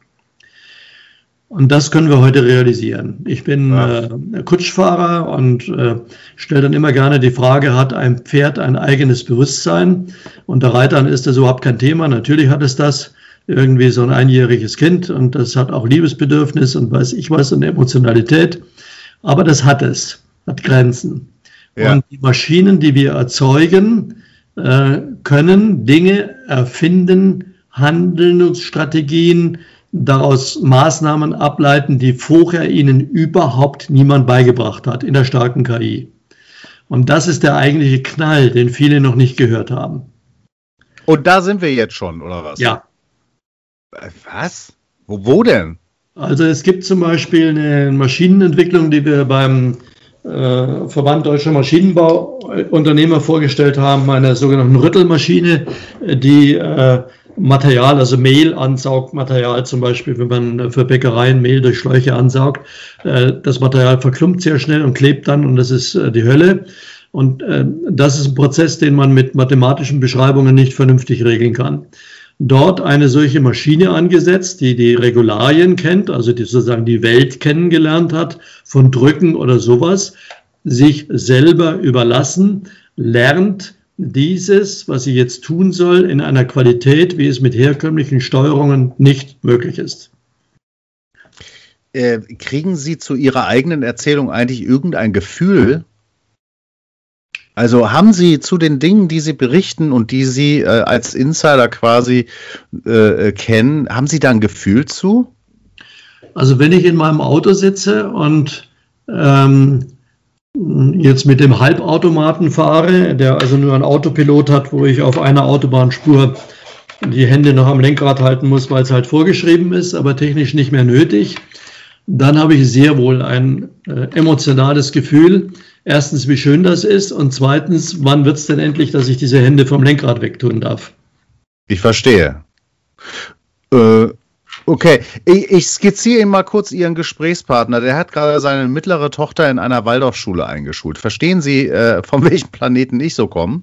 Und das können wir heute realisieren. Ich bin äh, Kutschfahrer und äh, stelle dann immer gerne die Frage, hat ein Pferd ein eigenes Bewusstsein? Und der Reitern ist das überhaupt kein Thema. Natürlich hat es das irgendwie so ein einjähriges Kind und das hat auch Liebesbedürfnis und weiß ich was und Emotionalität. Aber das hat es, hat Grenzen. Ja. Und die Maschinen, die wir erzeugen, äh, können Dinge erfinden, Handlungsstrategien, daraus Maßnahmen ableiten, die vorher ihnen überhaupt niemand beigebracht hat in der starken KI. Und das ist der eigentliche Knall, den viele noch nicht gehört haben. Und da sind wir jetzt schon, oder was? Ja. Was? Wo, wo denn? Also es gibt zum Beispiel eine Maschinenentwicklung, die wir beim äh, Verband Deutscher Maschinenbauunternehmer vorgestellt haben, eine sogenannte Rüttelmaschine, die äh, Material, also Mehl ansaugt, Material zum Beispiel, wenn man für Bäckereien Mehl durch Schläuche ansaugt. Äh, das Material verklumpt sehr schnell und klebt dann und das ist äh, die Hölle. Und äh, das ist ein Prozess, den man mit mathematischen Beschreibungen nicht vernünftig regeln kann dort eine solche Maschine angesetzt, die die Regularien kennt, also die sozusagen die Welt kennengelernt hat, von Drücken oder sowas, sich selber überlassen, lernt dieses, was sie jetzt tun soll, in einer Qualität, wie es mit herkömmlichen Steuerungen nicht möglich ist. Äh, kriegen Sie zu Ihrer eigenen Erzählung eigentlich irgendein Gefühl, also haben Sie zu den Dingen, die Sie berichten und die Sie äh, als Insider quasi äh, kennen, haben Sie da ein Gefühl zu? Also wenn ich in meinem Auto sitze und ähm, jetzt mit dem Halbautomaten fahre, der also nur einen Autopilot hat, wo ich auf einer Autobahnspur die Hände noch am Lenkrad halten muss, weil es halt vorgeschrieben ist, aber technisch nicht mehr nötig, dann habe ich sehr wohl ein äh, emotionales Gefühl, erstens, wie schön das ist und zweitens, wann wird es denn endlich, dass ich diese Hände vom Lenkrad wegtun darf? Ich verstehe. Äh, okay, ich, ich skizziere Ihnen mal kurz Ihren Gesprächspartner. Der hat gerade seine mittlere Tochter in einer Waldorfschule eingeschult. Verstehen Sie, äh, von welchem Planeten ich so komme?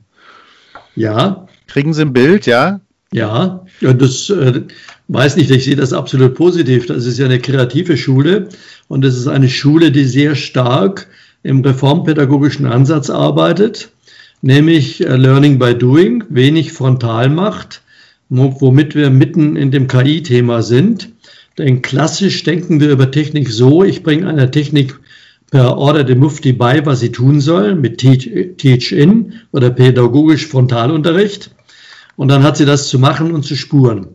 Ja. Kriegen Sie ein Bild, ja? Ja, ja das äh, weiß nicht, ich sehe das absolut positiv. Das ist ja eine kreative Schule und es ist eine Schule, die sehr stark im reformpädagogischen Ansatz arbeitet, nämlich äh, Learning by Doing, wenig frontal macht, womit wir mitten in dem KI-Thema sind. Denn klassisch denken wir über Technik so, ich bringe einer Technik per Order de Mufti bei, was sie tun soll, mit Teach-In oder pädagogisch Frontalunterricht. Und dann hat sie das zu machen und zu spuren.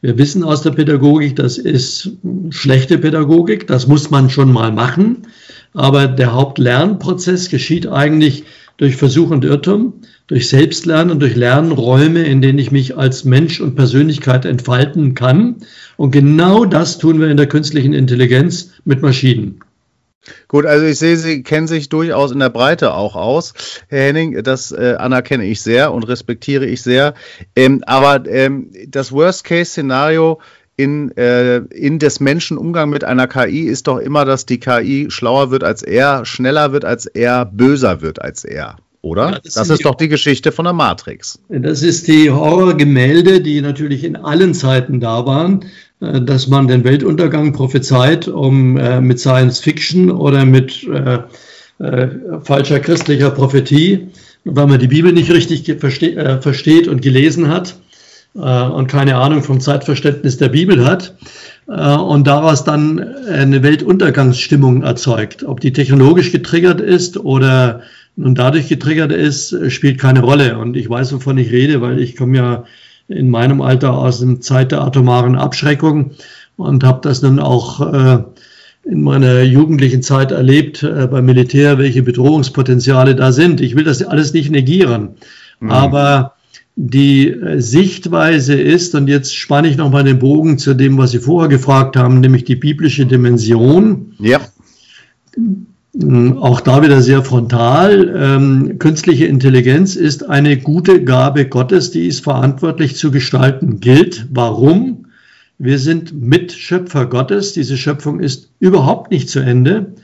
Wir wissen aus der Pädagogik, das ist schlechte Pädagogik, das muss man schon mal machen. Aber der Hauptlernprozess geschieht eigentlich durch Versuch und Irrtum, durch Selbstlernen, durch Lernräume, in denen ich mich als Mensch und Persönlichkeit entfalten kann. Und genau das tun wir in der künstlichen Intelligenz mit Maschinen. Gut, also ich sehe, Sie kennen sich durchaus in der Breite auch aus, Herr Henning. Das äh, anerkenne ich sehr und respektiere ich sehr. Ähm, aber ähm, das Worst-Case-Szenario in, äh, in des Menschen Umgang mit einer KI ist doch immer, dass die KI schlauer wird als er, schneller wird als er, böser wird als er. Oder? Ja, das, das ist doch die Geschichte von der Matrix. Das ist die Horrorgemälde, die natürlich in allen Zeiten da waren, äh, dass man den Weltuntergang prophezeit, um äh, mit Science Fiction oder mit äh, äh, falscher christlicher Prophetie, weil man die Bibel nicht richtig verste äh, versteht und gelesen hat und keine Ahnung vom Zeitverständnis der Bibel hat äh, und daraus dann eine Weltuntergangsstimmung erzeugt. Ob die technologisch getriggert ist oder nun dadurch getriggert ist, spielt keine Rolle. Und ich weiß, wovon ich rede, weil ich komme ja in meinem Alter aus dem Zeit der atomaren Abschreckung und habe das nun auch äh, in meiner jugendlichen Zeit erlebt äh, beim Militär, welche Bedrohungspotenziale da sind. Ich will das alles nicht negieren, mhm. aber die äh, Sichtweise ist, und jetzt spanne ich nochmal den Bogen zu dem, was Sie vorher gefragt haben, nämlich die biblische Dimension. Ja. Auch da wieder sehr frontal. Ähm, künstliche Intelligenz ist eine gute Gabe Gottes, die es verantwortlich zu gestalten gilt. Warum? Wir sind Mitschöpfer Gottes. Diese Schöpfung ist überhaupt nicht zu Ende.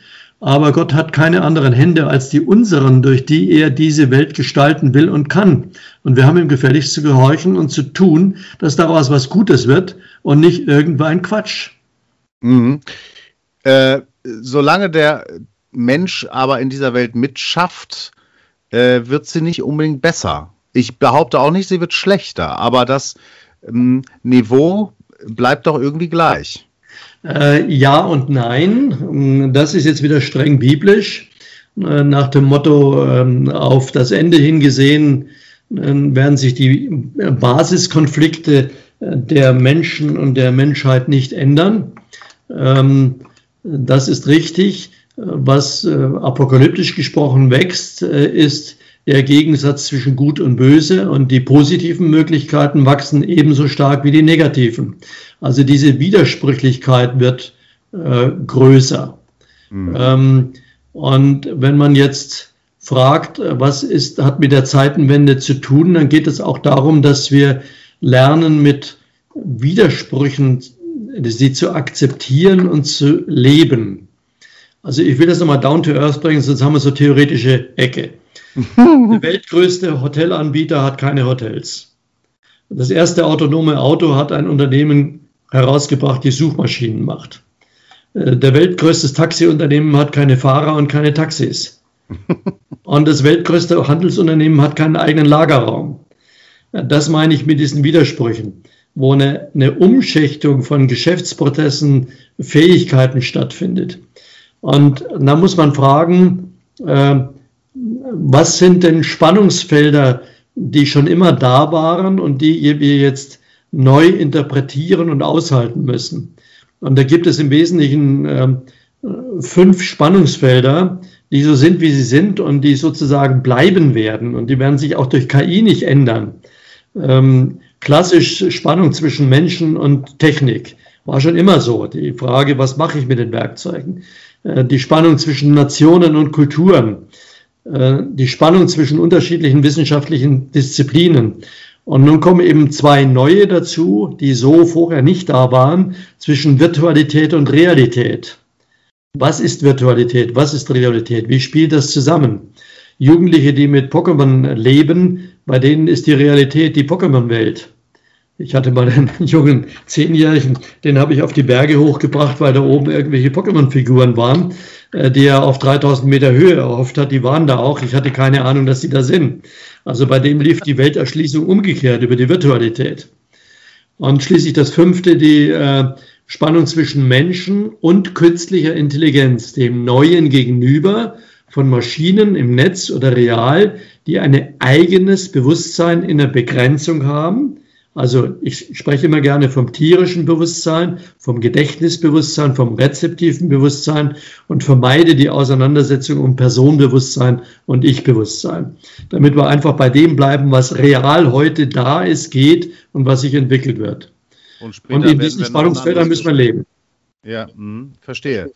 Aber Gott hat keine anderen Hände als die unseren, durch die er diese Welt gestalten will und kann. Und wir haben ihm gefälligst zu gehorchen und zu tun, dass daraus was Gutes wird und nicht irgendein Quatsch. Mhm. Äh, solange der Mensch aber in dieser Welt mitschafft, äh, wird sie nicht unbedingt besser. Ich behaupte auch nicht, sie wird schlechter, aber das ähm, Niveau bleibt doch irgendwie gleich. Äh, ja und nein. Das ist jetzt wieder streng biblisch. Äh, nach dem Motto, äh, auf das Ende hingesehen äh, werden sich die Basiskonflikte äh, der Menschen und der Menschheit nicht ändern. Ähm, das ist richtig. Was äh, apokalyptisch gesprochen wächst, ist der Gegensatz zwischen Gut und Böse und die positiven Möglichkeiten wachsen ebenso stark wie die negativen. Also diese Widersprüchlichkeit wird äh, größer. Mhm. Ähm, und wenn man jetzt fragt, was ist, hat mit der Zeitenwende zu tun, dann geht es auch darum, dass wir lernen, mit Widersprüchen sie zu akzeptieren und zu leben. Also ich will das nochmal down to earth bringen, sonst haben wir so theoretische Ecke. Der weltgrößte Hotelanbieter hat keine Hotels. Das erste autonome Auto hat ein Unternehmen herausgebracht, die Suchmaschinen macht. Äh, der weltgrößte Taxiunternehmen hat keine Fahrer und keine Taxis. Und das weltgrößte Handelsunternehmen hat keinen eigenen Lagerraum. Äh, das meine ich mit diesen Widersprüchen, wo eine, eine Umschichtung von Geschäftsprozessen, Fähigkeiten stattfindet. Und da muss man fragen, äh, was sind denn Spannungsfelder, die schon immer da waren und die wir jetzt neu interpretieren und aushalten müssen? Und da gibt es im Wesentlichen äh, fünf Spannungsfelder, die so sind, wie sie sind und die sozusagen bleiben werden. Und die werden sich auch durch KI nicht ändern. Ähm, klassisch Spannung zwischen Menschen und Technik war schon immer so. Die Frage, was mache ich mit den Werkzeugen? Äh, die Spannung zwischen Nationen und Kulturen äh, die Spannung zwischen unterschiedlichen wissenschaftlichen Disziplinen. Und nun kommen eben zwei neue dazu, die so vorher nicht da waren, zwischen Virtualität und Realität. Was ist Virtualität? Was ist Realität? Wie spielt das zusammen? Jugendliche, die mit Pokémon leben, bei denen ist die Realität die Pokémon-Welt. Ich hatte mal einen jungen Zehnjährigen, den habe ich auf die Berge hochgebracht, weil da oben irgendwelche Pokémon-Figuren waren. Äh, die er auf 3000 Meter Höhe erhofft hat, die waren da auch. Ich hatte keine Ahnung, dass sie da sind. Also bei dem lief die Welterschließung umgekehrt über die Virtualität. Und schließlich das fünfte, die äh, Spannung zwischen Menschen und künstlicher Intelligenz, dem Neuen gegenüber von Maschinen im Netz oder real, die ein eigenes Bewusstsein in der Begrenzung haben, also ich spreche immer gerne vom tierischen Bewusstsein, vom Gedächtnisbewusstsein, vom rezeptiven Bewusstsein und vermeide die Auseinandersetzung um Personenbewusstsein und Ich-Bewusstsein, damit wir einfach bei dem bleiben, was real heute da ist, geht und was sich entwickelt wird. Und, und in diesen Spannungsfeldern müssen wir leben. Ja, mh, verstehe.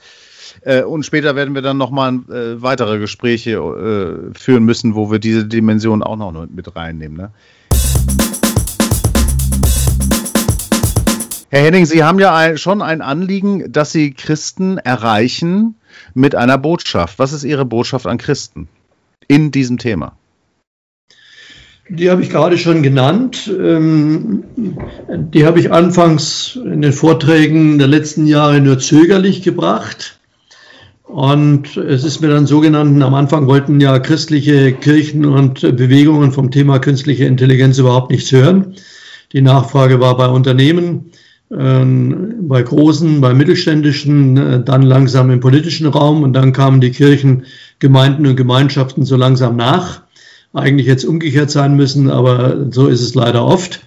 Äh, und später werden wir dann nochmal äh, weitere Gespräche äh, führen müssen, wo wir diese Dimension auch noch mit reinnehmen. Ne? Herr Henning, Sie haben ja ein, schon ein Anliegen, dass Sie Christen erreichen mit einer Botschaft. Was ist Ihre Botschaft an Christen in diesem Thema? Die habe ich gerade schon genannt. Ähm, die habe ich anfangs in den Vorträgen der letzten Jahre nur zögerlich gebracht. Und es ist mir dann so genannt, am Anfang wollten ja christliche Kirchen und Bewegungen vom Thema künstliche Intelligenz überhaupt nichts hören. Die Nachfrage war bei Unternehmen bei großen, bei mittelständischen, äh, dann langsam im politischen Raum und dann kamen die Kirchen, Gemeinden und Gemeinschaften so langsam nach. Eigentlich jetzt umgekehrt sein müssen, aber so ist es leider oft.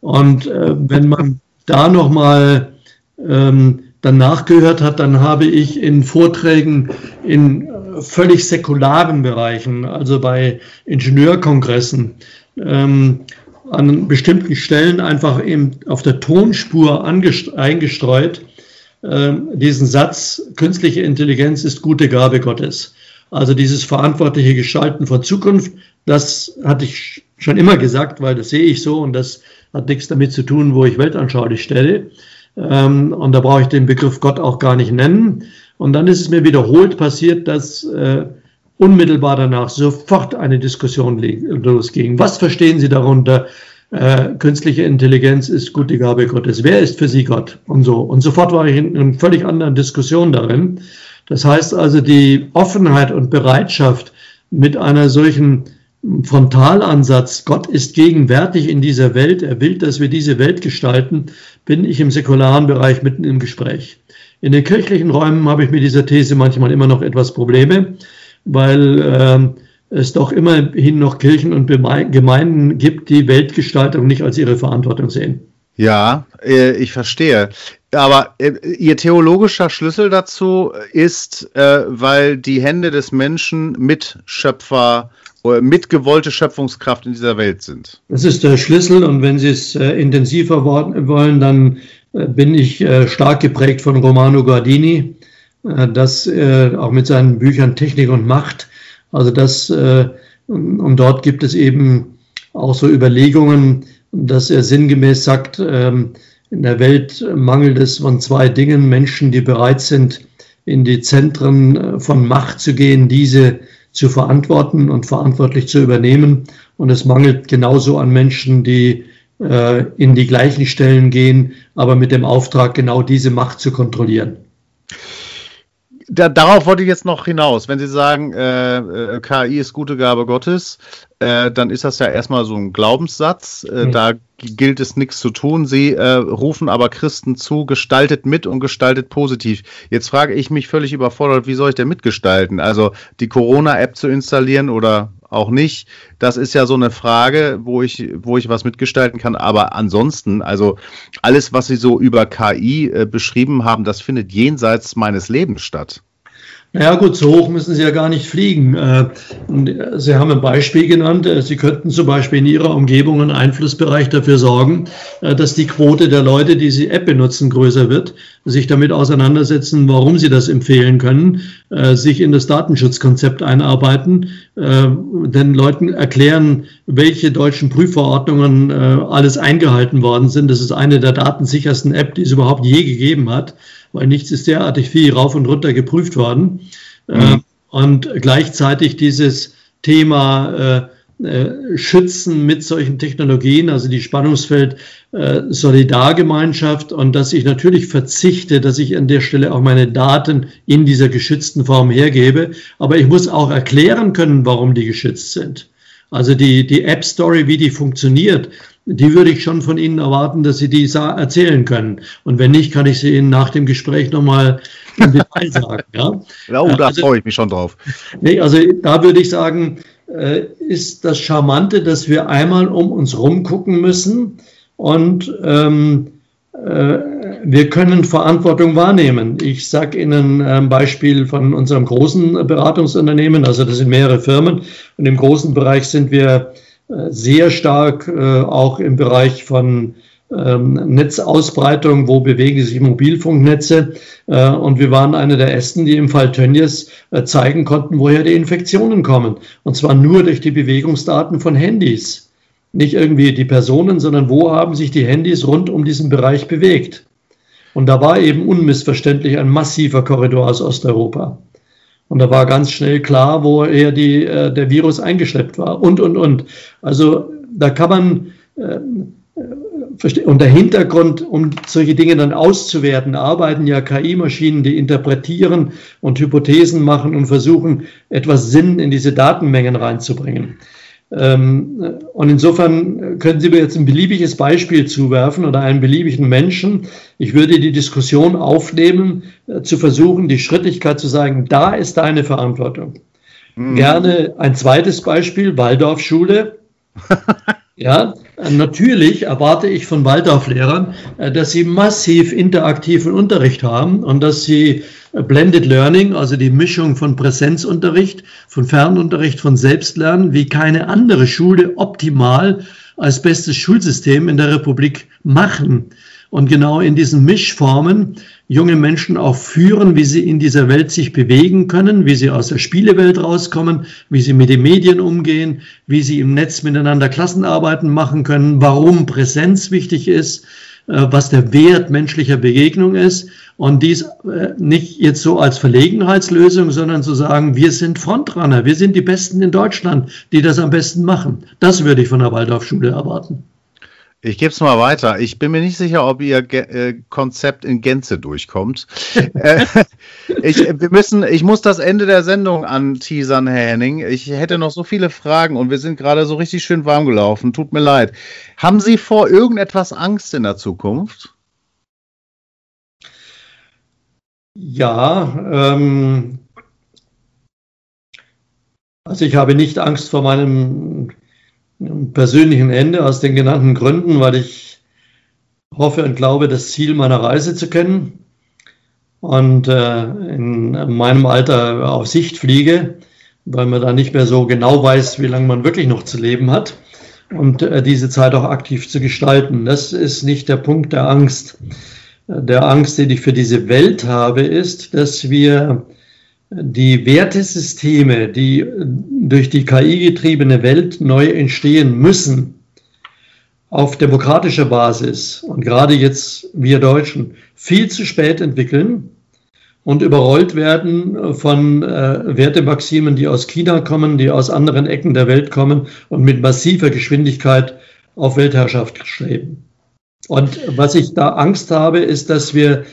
Und äh, wenn man da nochmal ähm, dann nachgehört hat, dann habe ich in Vorträgen in völlig säkularen Bereichen, also bei Ingenieurkongressen, ähm, an bestimmten Stellen einfach eben auf der Tonspur eingestreut, äh, diesen Satz, künstliche Intelligenz ist gute Gabe Gottes. Also dieses verantwortliche Gestalten von Zukunft, das hatte ich schon immer gesagt, weil das sehe ich so und das hat nichts damit zu tun, wo ich weltanschaulich stelle. Ähm, und da brauche ich den Begriff Gott auch gar nicht nennen. Und dann ist es mir wiederholt passiert, dass äh, unmittelbar danach sofort eine Diskussion losging. Was verstehen Sie darunter? Äh, künstliche Intelligenz ist gute Gabe Gottes. Wer ist für Sie Gott? Und so. Und sofort war ich in einer völlig anderen Diskussion darin. Das heißt also, die Offenheit und Bereitschaft mit einer solchen Frontalansatz, Gott ist gegenwärtig in dieser Welt, er will, dass wir diese Welt gestalten, bin ich im säkularen Bereich mitten im Gespräch. In den kirchlichen Räumen habe ich mit dieser These manchmal immer noch etwas Probleme, weil äh, es doch immerhin noch Kirchen und Gemeinden gibt, die Weltgestaltung nicht als ihre Verantwortung sehen. Ja, äh, ich verstehe. Aber äh, Ihr theologischer Schlüssel dazu ist, äh, weil die Hände des Menschen Mitschöpfer, mitgewollte Schöpfungskraft in dieser Welt sind. Das ist der Schlüssel und wenn Sie es intensiver wollen, dann bin ich stark geprägt von Romano Guardini, das auch mit seinen Büchern Technik und Macht. Also das, äh, und dort gibt es eben auch so Überlegungen, dass er sinngemäß sagt, ähm, in der Welt mangelt es von zwei Dingen, Menschen, die bereit sind, in die Zentren äh, von Macht zu gehen, diese zu verantworten und verantwortlich zu übernehmen. Und es mangelt genauso an Menschen, die äh, in die gleichen Stellen gehen, aber mit dem Auftrag, genau diese Macht zu kontrollieren da, darauf wollte ich jetzt noch hinaus. Wenn Sie sagen, äh, äh KI ist gute Gabe Gottes, äh, dann ist das ja erstmal so ein Glaubenssatz. Äh, mhm. Da gilt es nichts zu tun. Sie äh, rufen aber Christen zu, gestaltet mit und gestaltet positiv. Jetzt frage ich mich völlig überfordert, wie soll ich denn mitgestalten? Also die Corona-App zu installieren oder auch nicht. Das ist ja so eine Frage, wo ich, wo ich was mitgestalten kann. Aber ansonsten, also alles, was Sie so über KI äh, beschrieben haben, das findet jenseits meines Lebens statt. Ja gut, so hoch müssen Sie ja gar nicht fliegen. Äh, Sie haben ein Beispiel genannt. Äh, Sie könnten zum Beispiel in Ihrer Umgebung einen Einflussbereich dafür sorgen, äh, dass die Quote der Leute, die Sie App benutzen, größer wird, sich damit auseinandersetzen, warum Sie das empfehlen können, sich in das Datenschutzkonzept einarbeiten, den Leuten erklären, welche deutschen Prüfverordnungen alles eingehalten worden sind. Das ist eine der datensichersten App, die es überhaupt je gegeben hat weil nichts ist derartig viel rauf und runter geprüft worden. Mhm. Äh, und gleichzeitig dieses Thema äh, äh, Schützen mit solchen Technologien, also die Spannungsfeld äh, Solidargemeinschaft und dass ich natürlich verzichte, dass ich an der Stelle auch meine Daten in dieser geschützten Form hergebe. Aber ich muss auch erklären können, warum die geschützt sind. Also die, die App Story, wie die funktioniert, die würde ich schon von Ihnen erwarten, dass Sie die erzählen können. Und wenn nicht, kann ich sie Ihnen nach dem Gespräch nochmal im Detail sagen. Ja, oh, da also, freue ich mich schon drauf. Nee, also da würde ich sagen, äh, ist das Charmante, dass wir einmal um uns rumgucken müssen und ähm, äh, wir können Verantwortung wahrnehmen. Ich sage Ihnen ein Beispiel von unserem großen Beratungsunternehmen, also das sind mehrere Firmen und im großen Bereich sind wir sehr stark äh, auch im Bereich von ähm, Netzausbreitung, wo bewegen sich Mobilfunknetze. Äh, und wir waren einer der ersten, die im Fall Tönnies äh, zeigen konnten, woher die Infektionen kommen. Und zwar nur durch die Bewegungsdaten von Handys. Nicht irgendwie die Personen, sondern wo haben sich die Handys rund um diesen Bereich bewegt. Und da war eben unmissverständlich ein massiver Korridor aus Osteuropa. Und da war ganz schnell klar, woher die, äh, der Virus eingeschleppt war und, und, und. Also da kann man, äh, äh und der Hintergrund, um solche Dinge dann auszuwerten, arbeiten ja KI-Maschinen, die interpretieren und Hypothesen machen und versuchen, etwas Sinn in diese Datenmengen reinzubringen. Ähm, und insofern können Sie mir jetzt ein beliebiges Beispiel zuwerfen oder einen beliebigen Menschen. Ich würde die Diskussion aufnehmen, äh, zu versuchen, die Schrittlichkeit zu sagen, da ist deine Verantwortung. Mhm. Gerne ein zweites Beispiel, Waldorfschule. Ja, natürlich erwarte ich von Waldorflehrern, äh, dass sie massiv interaktiven Unterricht haben und dass sie Blended Learning, also die Mischung von Präsenzunterricht, von Fernunterricht, von Selbstlernen, wie keine andere Schule optimal als bestes Schulsystem in der Republik machen. Und genau in diesen Mischformen junge Menschen auch führen, wie sie in dieser Welt sich bewegen können, wie sie aus der Spielewelt rauskommen, wie sie mit den Medien umgehen, wie sie im Netz miteinander Klassenarbeiten machen können, warum Präsenz wichtig ist, äh, was der Wert menschlicher Begegnung ist und dies äh, nicht jetzt so als Verlegenheitslösung, sondern zu sagen, wir sind Frontrunner, wir sind die Besten in Deutschland, die das am besten machen. Das würde ich von der Waldorfschule erwarten. Ich gebe es mal weiter. Ich bin mir nicht sicher, ob Ihr Ge äh, Konzept in Gänze durchkommt. äh, ich, wir müssen, ich muss das Ende der Sendung anteasern, Herr Henning. Ich hätte noch so viele Fragen und wir sind gerade so richtig schön warm gelaufen. Tut mir leid. Haben Sie vor irgendetwas Angst in der Zukunft? Ja, ähm, also ich habe nicht Angst vor meinem persönlichen Ende aus den genannten Gründen, weil ich hoffe und glaube, das Ziel meiner Reise zu kennen und äh, in meinem Alter auf Sicht fliege, weil man da nicht mehr so genau weiß, wie lange man wirklich noch zu leben hat und äh, diese Zeit auch aktiv zu gestalten. Das ist nicht der Punkt der Angst. Der Angst, den ich für diese Welt habe, ist, dass wir die Wertesysteme, die durch die KI getriebene Welt neu entstehen müssen, auf demokratischer Basis und gerade jetzt wir Deutschen viel zu spät entwickeln und überrollt werden von äh, Wertemaximen, die aus China kommen, die aus anderen Ecken der Welt kommen und mit massiver Geschwindigkeit auf Weltherrschaft streben. Und was ich da Angst habe, ist, dass wir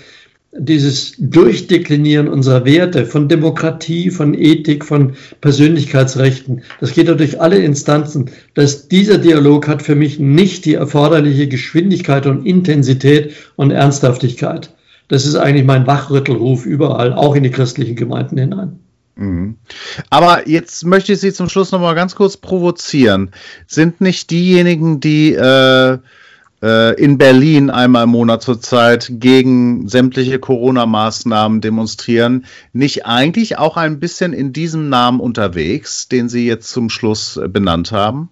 dieses Durchdeklinieren unserer Werte von Demokratie, von Ethik, von Persönlichkeitsrechten, das geht ja durch alle Instanzen, dass dieser Dialog hat für mich nicht die erforderliche Geschwindigkeit und Intensität und Ernsthaftigkeit. Das ist eigentlich mein Wachrüttelruf überall, auch in die christlichen Gemeinden hinein. Mhm. Aber jetzt möchte ich Sie zum Schluss noch mal ganz kurz provozieren. Sind nicht diejenigen, die äh, in Berlin einmal im Monat zurzeit gegen sämtliche Corona-Maßnahmen demonstrieren, nicht eigentlich auch ein bisschen in diesem Namen unterwegs, den Sie jetzt zum Schluss äh, benannt haben?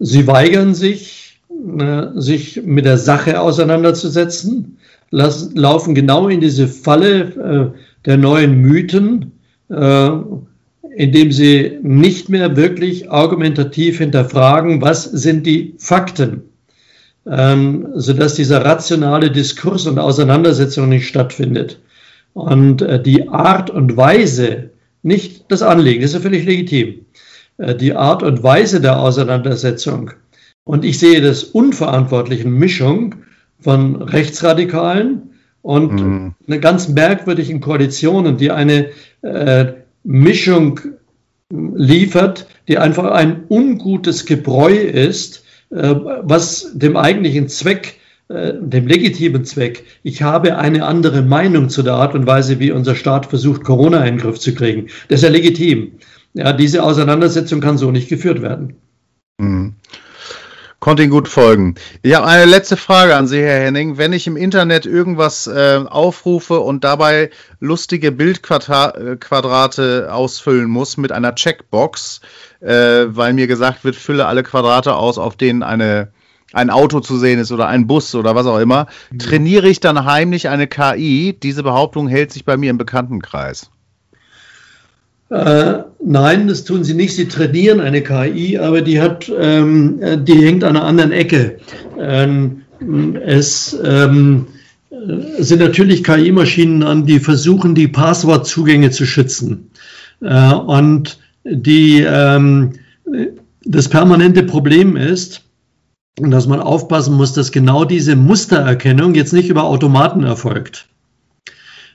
Sie weigern sich, äh, sich mit der Sache auseinanderzusetzen, laufen genau in diese Falle äh, der neuen Mythen, äh, indem sie nicht mehr wirklich argumentativ hinterfragen, was sind die Fakten ähm, sodass dieser rationale Diskurs und Auseinandersetzung nicht stattfindet. Und äh, die Art und Weise, nicht das Anliegen, das ist ja völlig legitim, äh, die Art und Weise der Auseinandersetzung und ich sehe das unverantwortlichen Mischung von Rechtsradikalen und mhm. einer ganz merkwürdigen Koalitionen, die eine äh, Mischung liefert, die einfach ein ungutes Gebräu ist, was dem eigentlichen Zweck, äh, dem legitimen Zweck, ich habe eine andere Meinung zu der Art und Weise, wie unser Staat versucht, Corona in den Griff zu kriegen. Das ist ja legitim. Ja, diese Auseinandersetzung kann so nicht geführt werden. Mhm. Konnte ihn gut folgen. Ich habe eine letzte Frage an Sie, Herr Henning. Wenn ich im Internet irgendwas äh, aufrufe und dabei lustige Bildquadrate äh, ausfüllen muss mit einer Checkbox, äh, weil mir gesagt wird, fülle alle Quadrate aus, auf denen eine, ein Auto zu sehen ist oder ein Bus oder was auch immer, mhm. trainiere ich dann heimlich eine KI. Diese Behauptung hält sich bei mir im Bekanntenkreis. Äh, nein, das tun sie nicht. Sie trainieren eine KI, aber die hat, ähm, die hängt an einer anderen Ecke. Ähm, es ähm, sind natürlich KI-Maschinen an, die versuchen, die Passwortzugänge zu schützen. Äh, und die, ähm, das permanente Problem ist, dass man aufpassen muss, dass genau diese Mustererkennung jetzt nicht über Automaten erfolgt.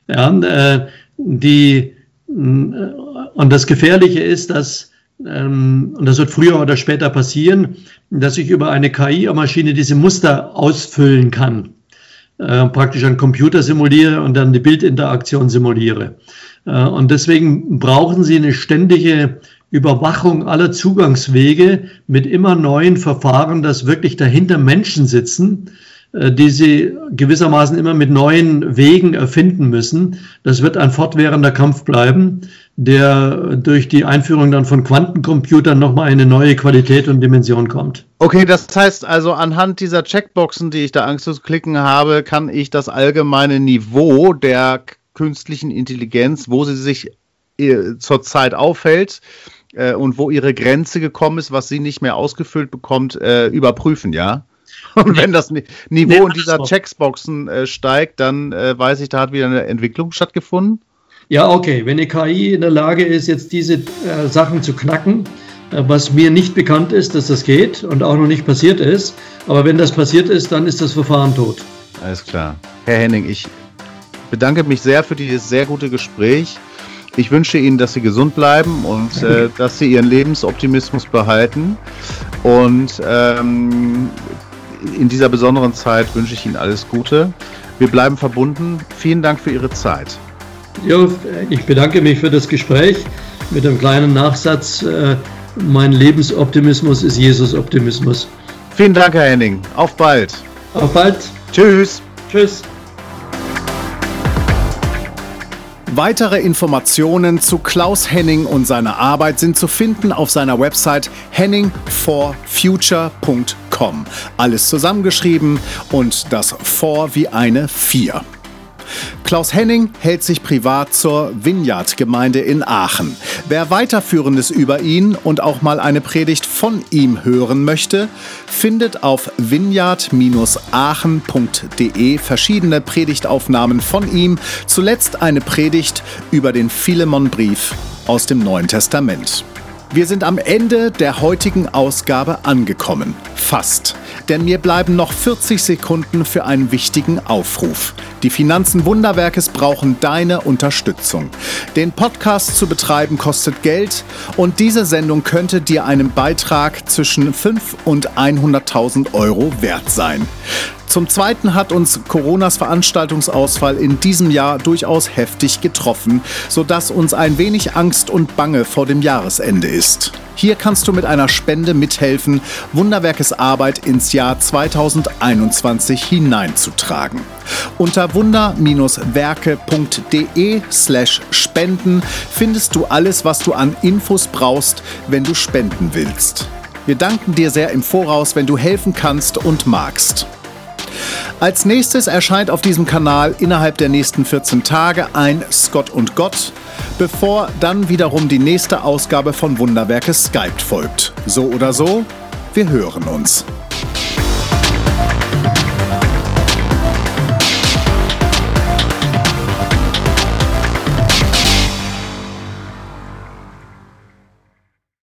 Ja, äh, die und das Gefährliche ist, dass, ähm, und das wird früher oder später passieren, dass ich über eine KI-Maschine diese Muster ausfüllen kann. Äh, praktisch einen Computer simuliere und dann die Bildinteraktion simuliere. Äh, und deswegen brauchen Sie eine ständige Überwachung aller Zugangswege mit immer neuen Verfahren, dass wirklich dahinter Menschen sitzen, äh, die sie gewissermaßen immer mit neuen Wegen erfinden müssen. Das wird ein fortwährender Kampf bleiben, der durch die Einführung dann von Quantencomputern nochmal eine neue Qualität und Dimension kommt. Okay, das heißt also anhand dieser Checkboxen, die ich da anzuklicken habe, kann ich das allgemeine Niveau der künstlichen Intelligenz, wo sie sich äh, zurzeit aufhält, äh, und wo ihre Grenze gekommen ist, was sie nicht mehr ausgefüllt bekommt, äh, überprüfen, ja? Und wenn das Niveau nee, in dieser Checksboxen äh, steigt, dann äh, weiß ich, da hat wieder eine Entwicklung stattgefunden. Ja, okay. Wenn die KI in der Lage ist, jetzt diese äh, Sachen zu knacken, äh, was mir nicht bekannt ist, dass das geht und auch noch nicht passiert ist, aber wenn das passiert ist, dann ist das Verfahren tot. Alles klar. Herr Henning, ich bedanke mich sehr für dieses sehr gute Gespräch. Ich wünsche Ihnen, dass Sie gesund bleiben und äh, dass Sie Ihren Lebensoptimismus behalten. Und ähm, in dieser besonderen Zeit wünsche ich Ihnen alles Gute. Wir bleiben verbunden. Vielen Dank für Ihre Zeit. Ja, ich bedanke mich für das Gespräch mit einem kleinen Nachsatz. Äh, mein Lebensoptimismus ist Jesus-Optimismus. Vielen Dank, Herr Henning. Auf bald. Auf bald. Tschüss. Tschüss. Weitere Informationen zu Klaus Henning und seiner Arbeit sind zu finden auf seiner Website henningforfuture.com. Alles zusammengeschrieben und das For wie eine 4. Klaus Henning hält sich privat zur Vineyard-Gemeinde in Aachen. Wer weiterführendes über ihn und auch mal eine Predigt von ihm hören möchte, findet auf vineyard-aachen.de verschiedene Predigtaufnahmen von ihm, zuletzt eine Predigt über den Philemon-Brief aus dem Neuen Testament. Wir sind am Ende der heutigen Ausgabe angekommen. Fast. Denn mir bleiben noch 40 Sekunden für einen wichtigen Aufruf. Die Finanzen Wunderwerkes brauchen deine Unterstützung. Den Podcast zu betreiben kostet Geld und diese Sendung könnte dir einen Beitrag zwischen 5 und 100.000 Euro wert sein. Zum Zweiten hat uns Coronas Veranstaltungsausfall in diesem Jahr durchaus heftig getroffen, sodass uns ein wenig Angst und Bange vor dem Jahresende ist. Hier kannst du mit einer Spende mithelfen, Wunderwerkes Arbeit ins Jahr 2021 hineinzutragen. Unter wunder-werke.de slash spenden findest du alles, was du an Infos brauchst, wenn du spenden willst. Wir danken dir sehr im Voraus, wenn du helfen kannst und magst. Als nächstes erscheint auf diesem Kanal innerhalb der nächsten 14 Tage ein Scott und Gott, bevor dann wiederum die nächste Ausgabe von Wunderwerke Skype folgt. So oder so, wir hören uns.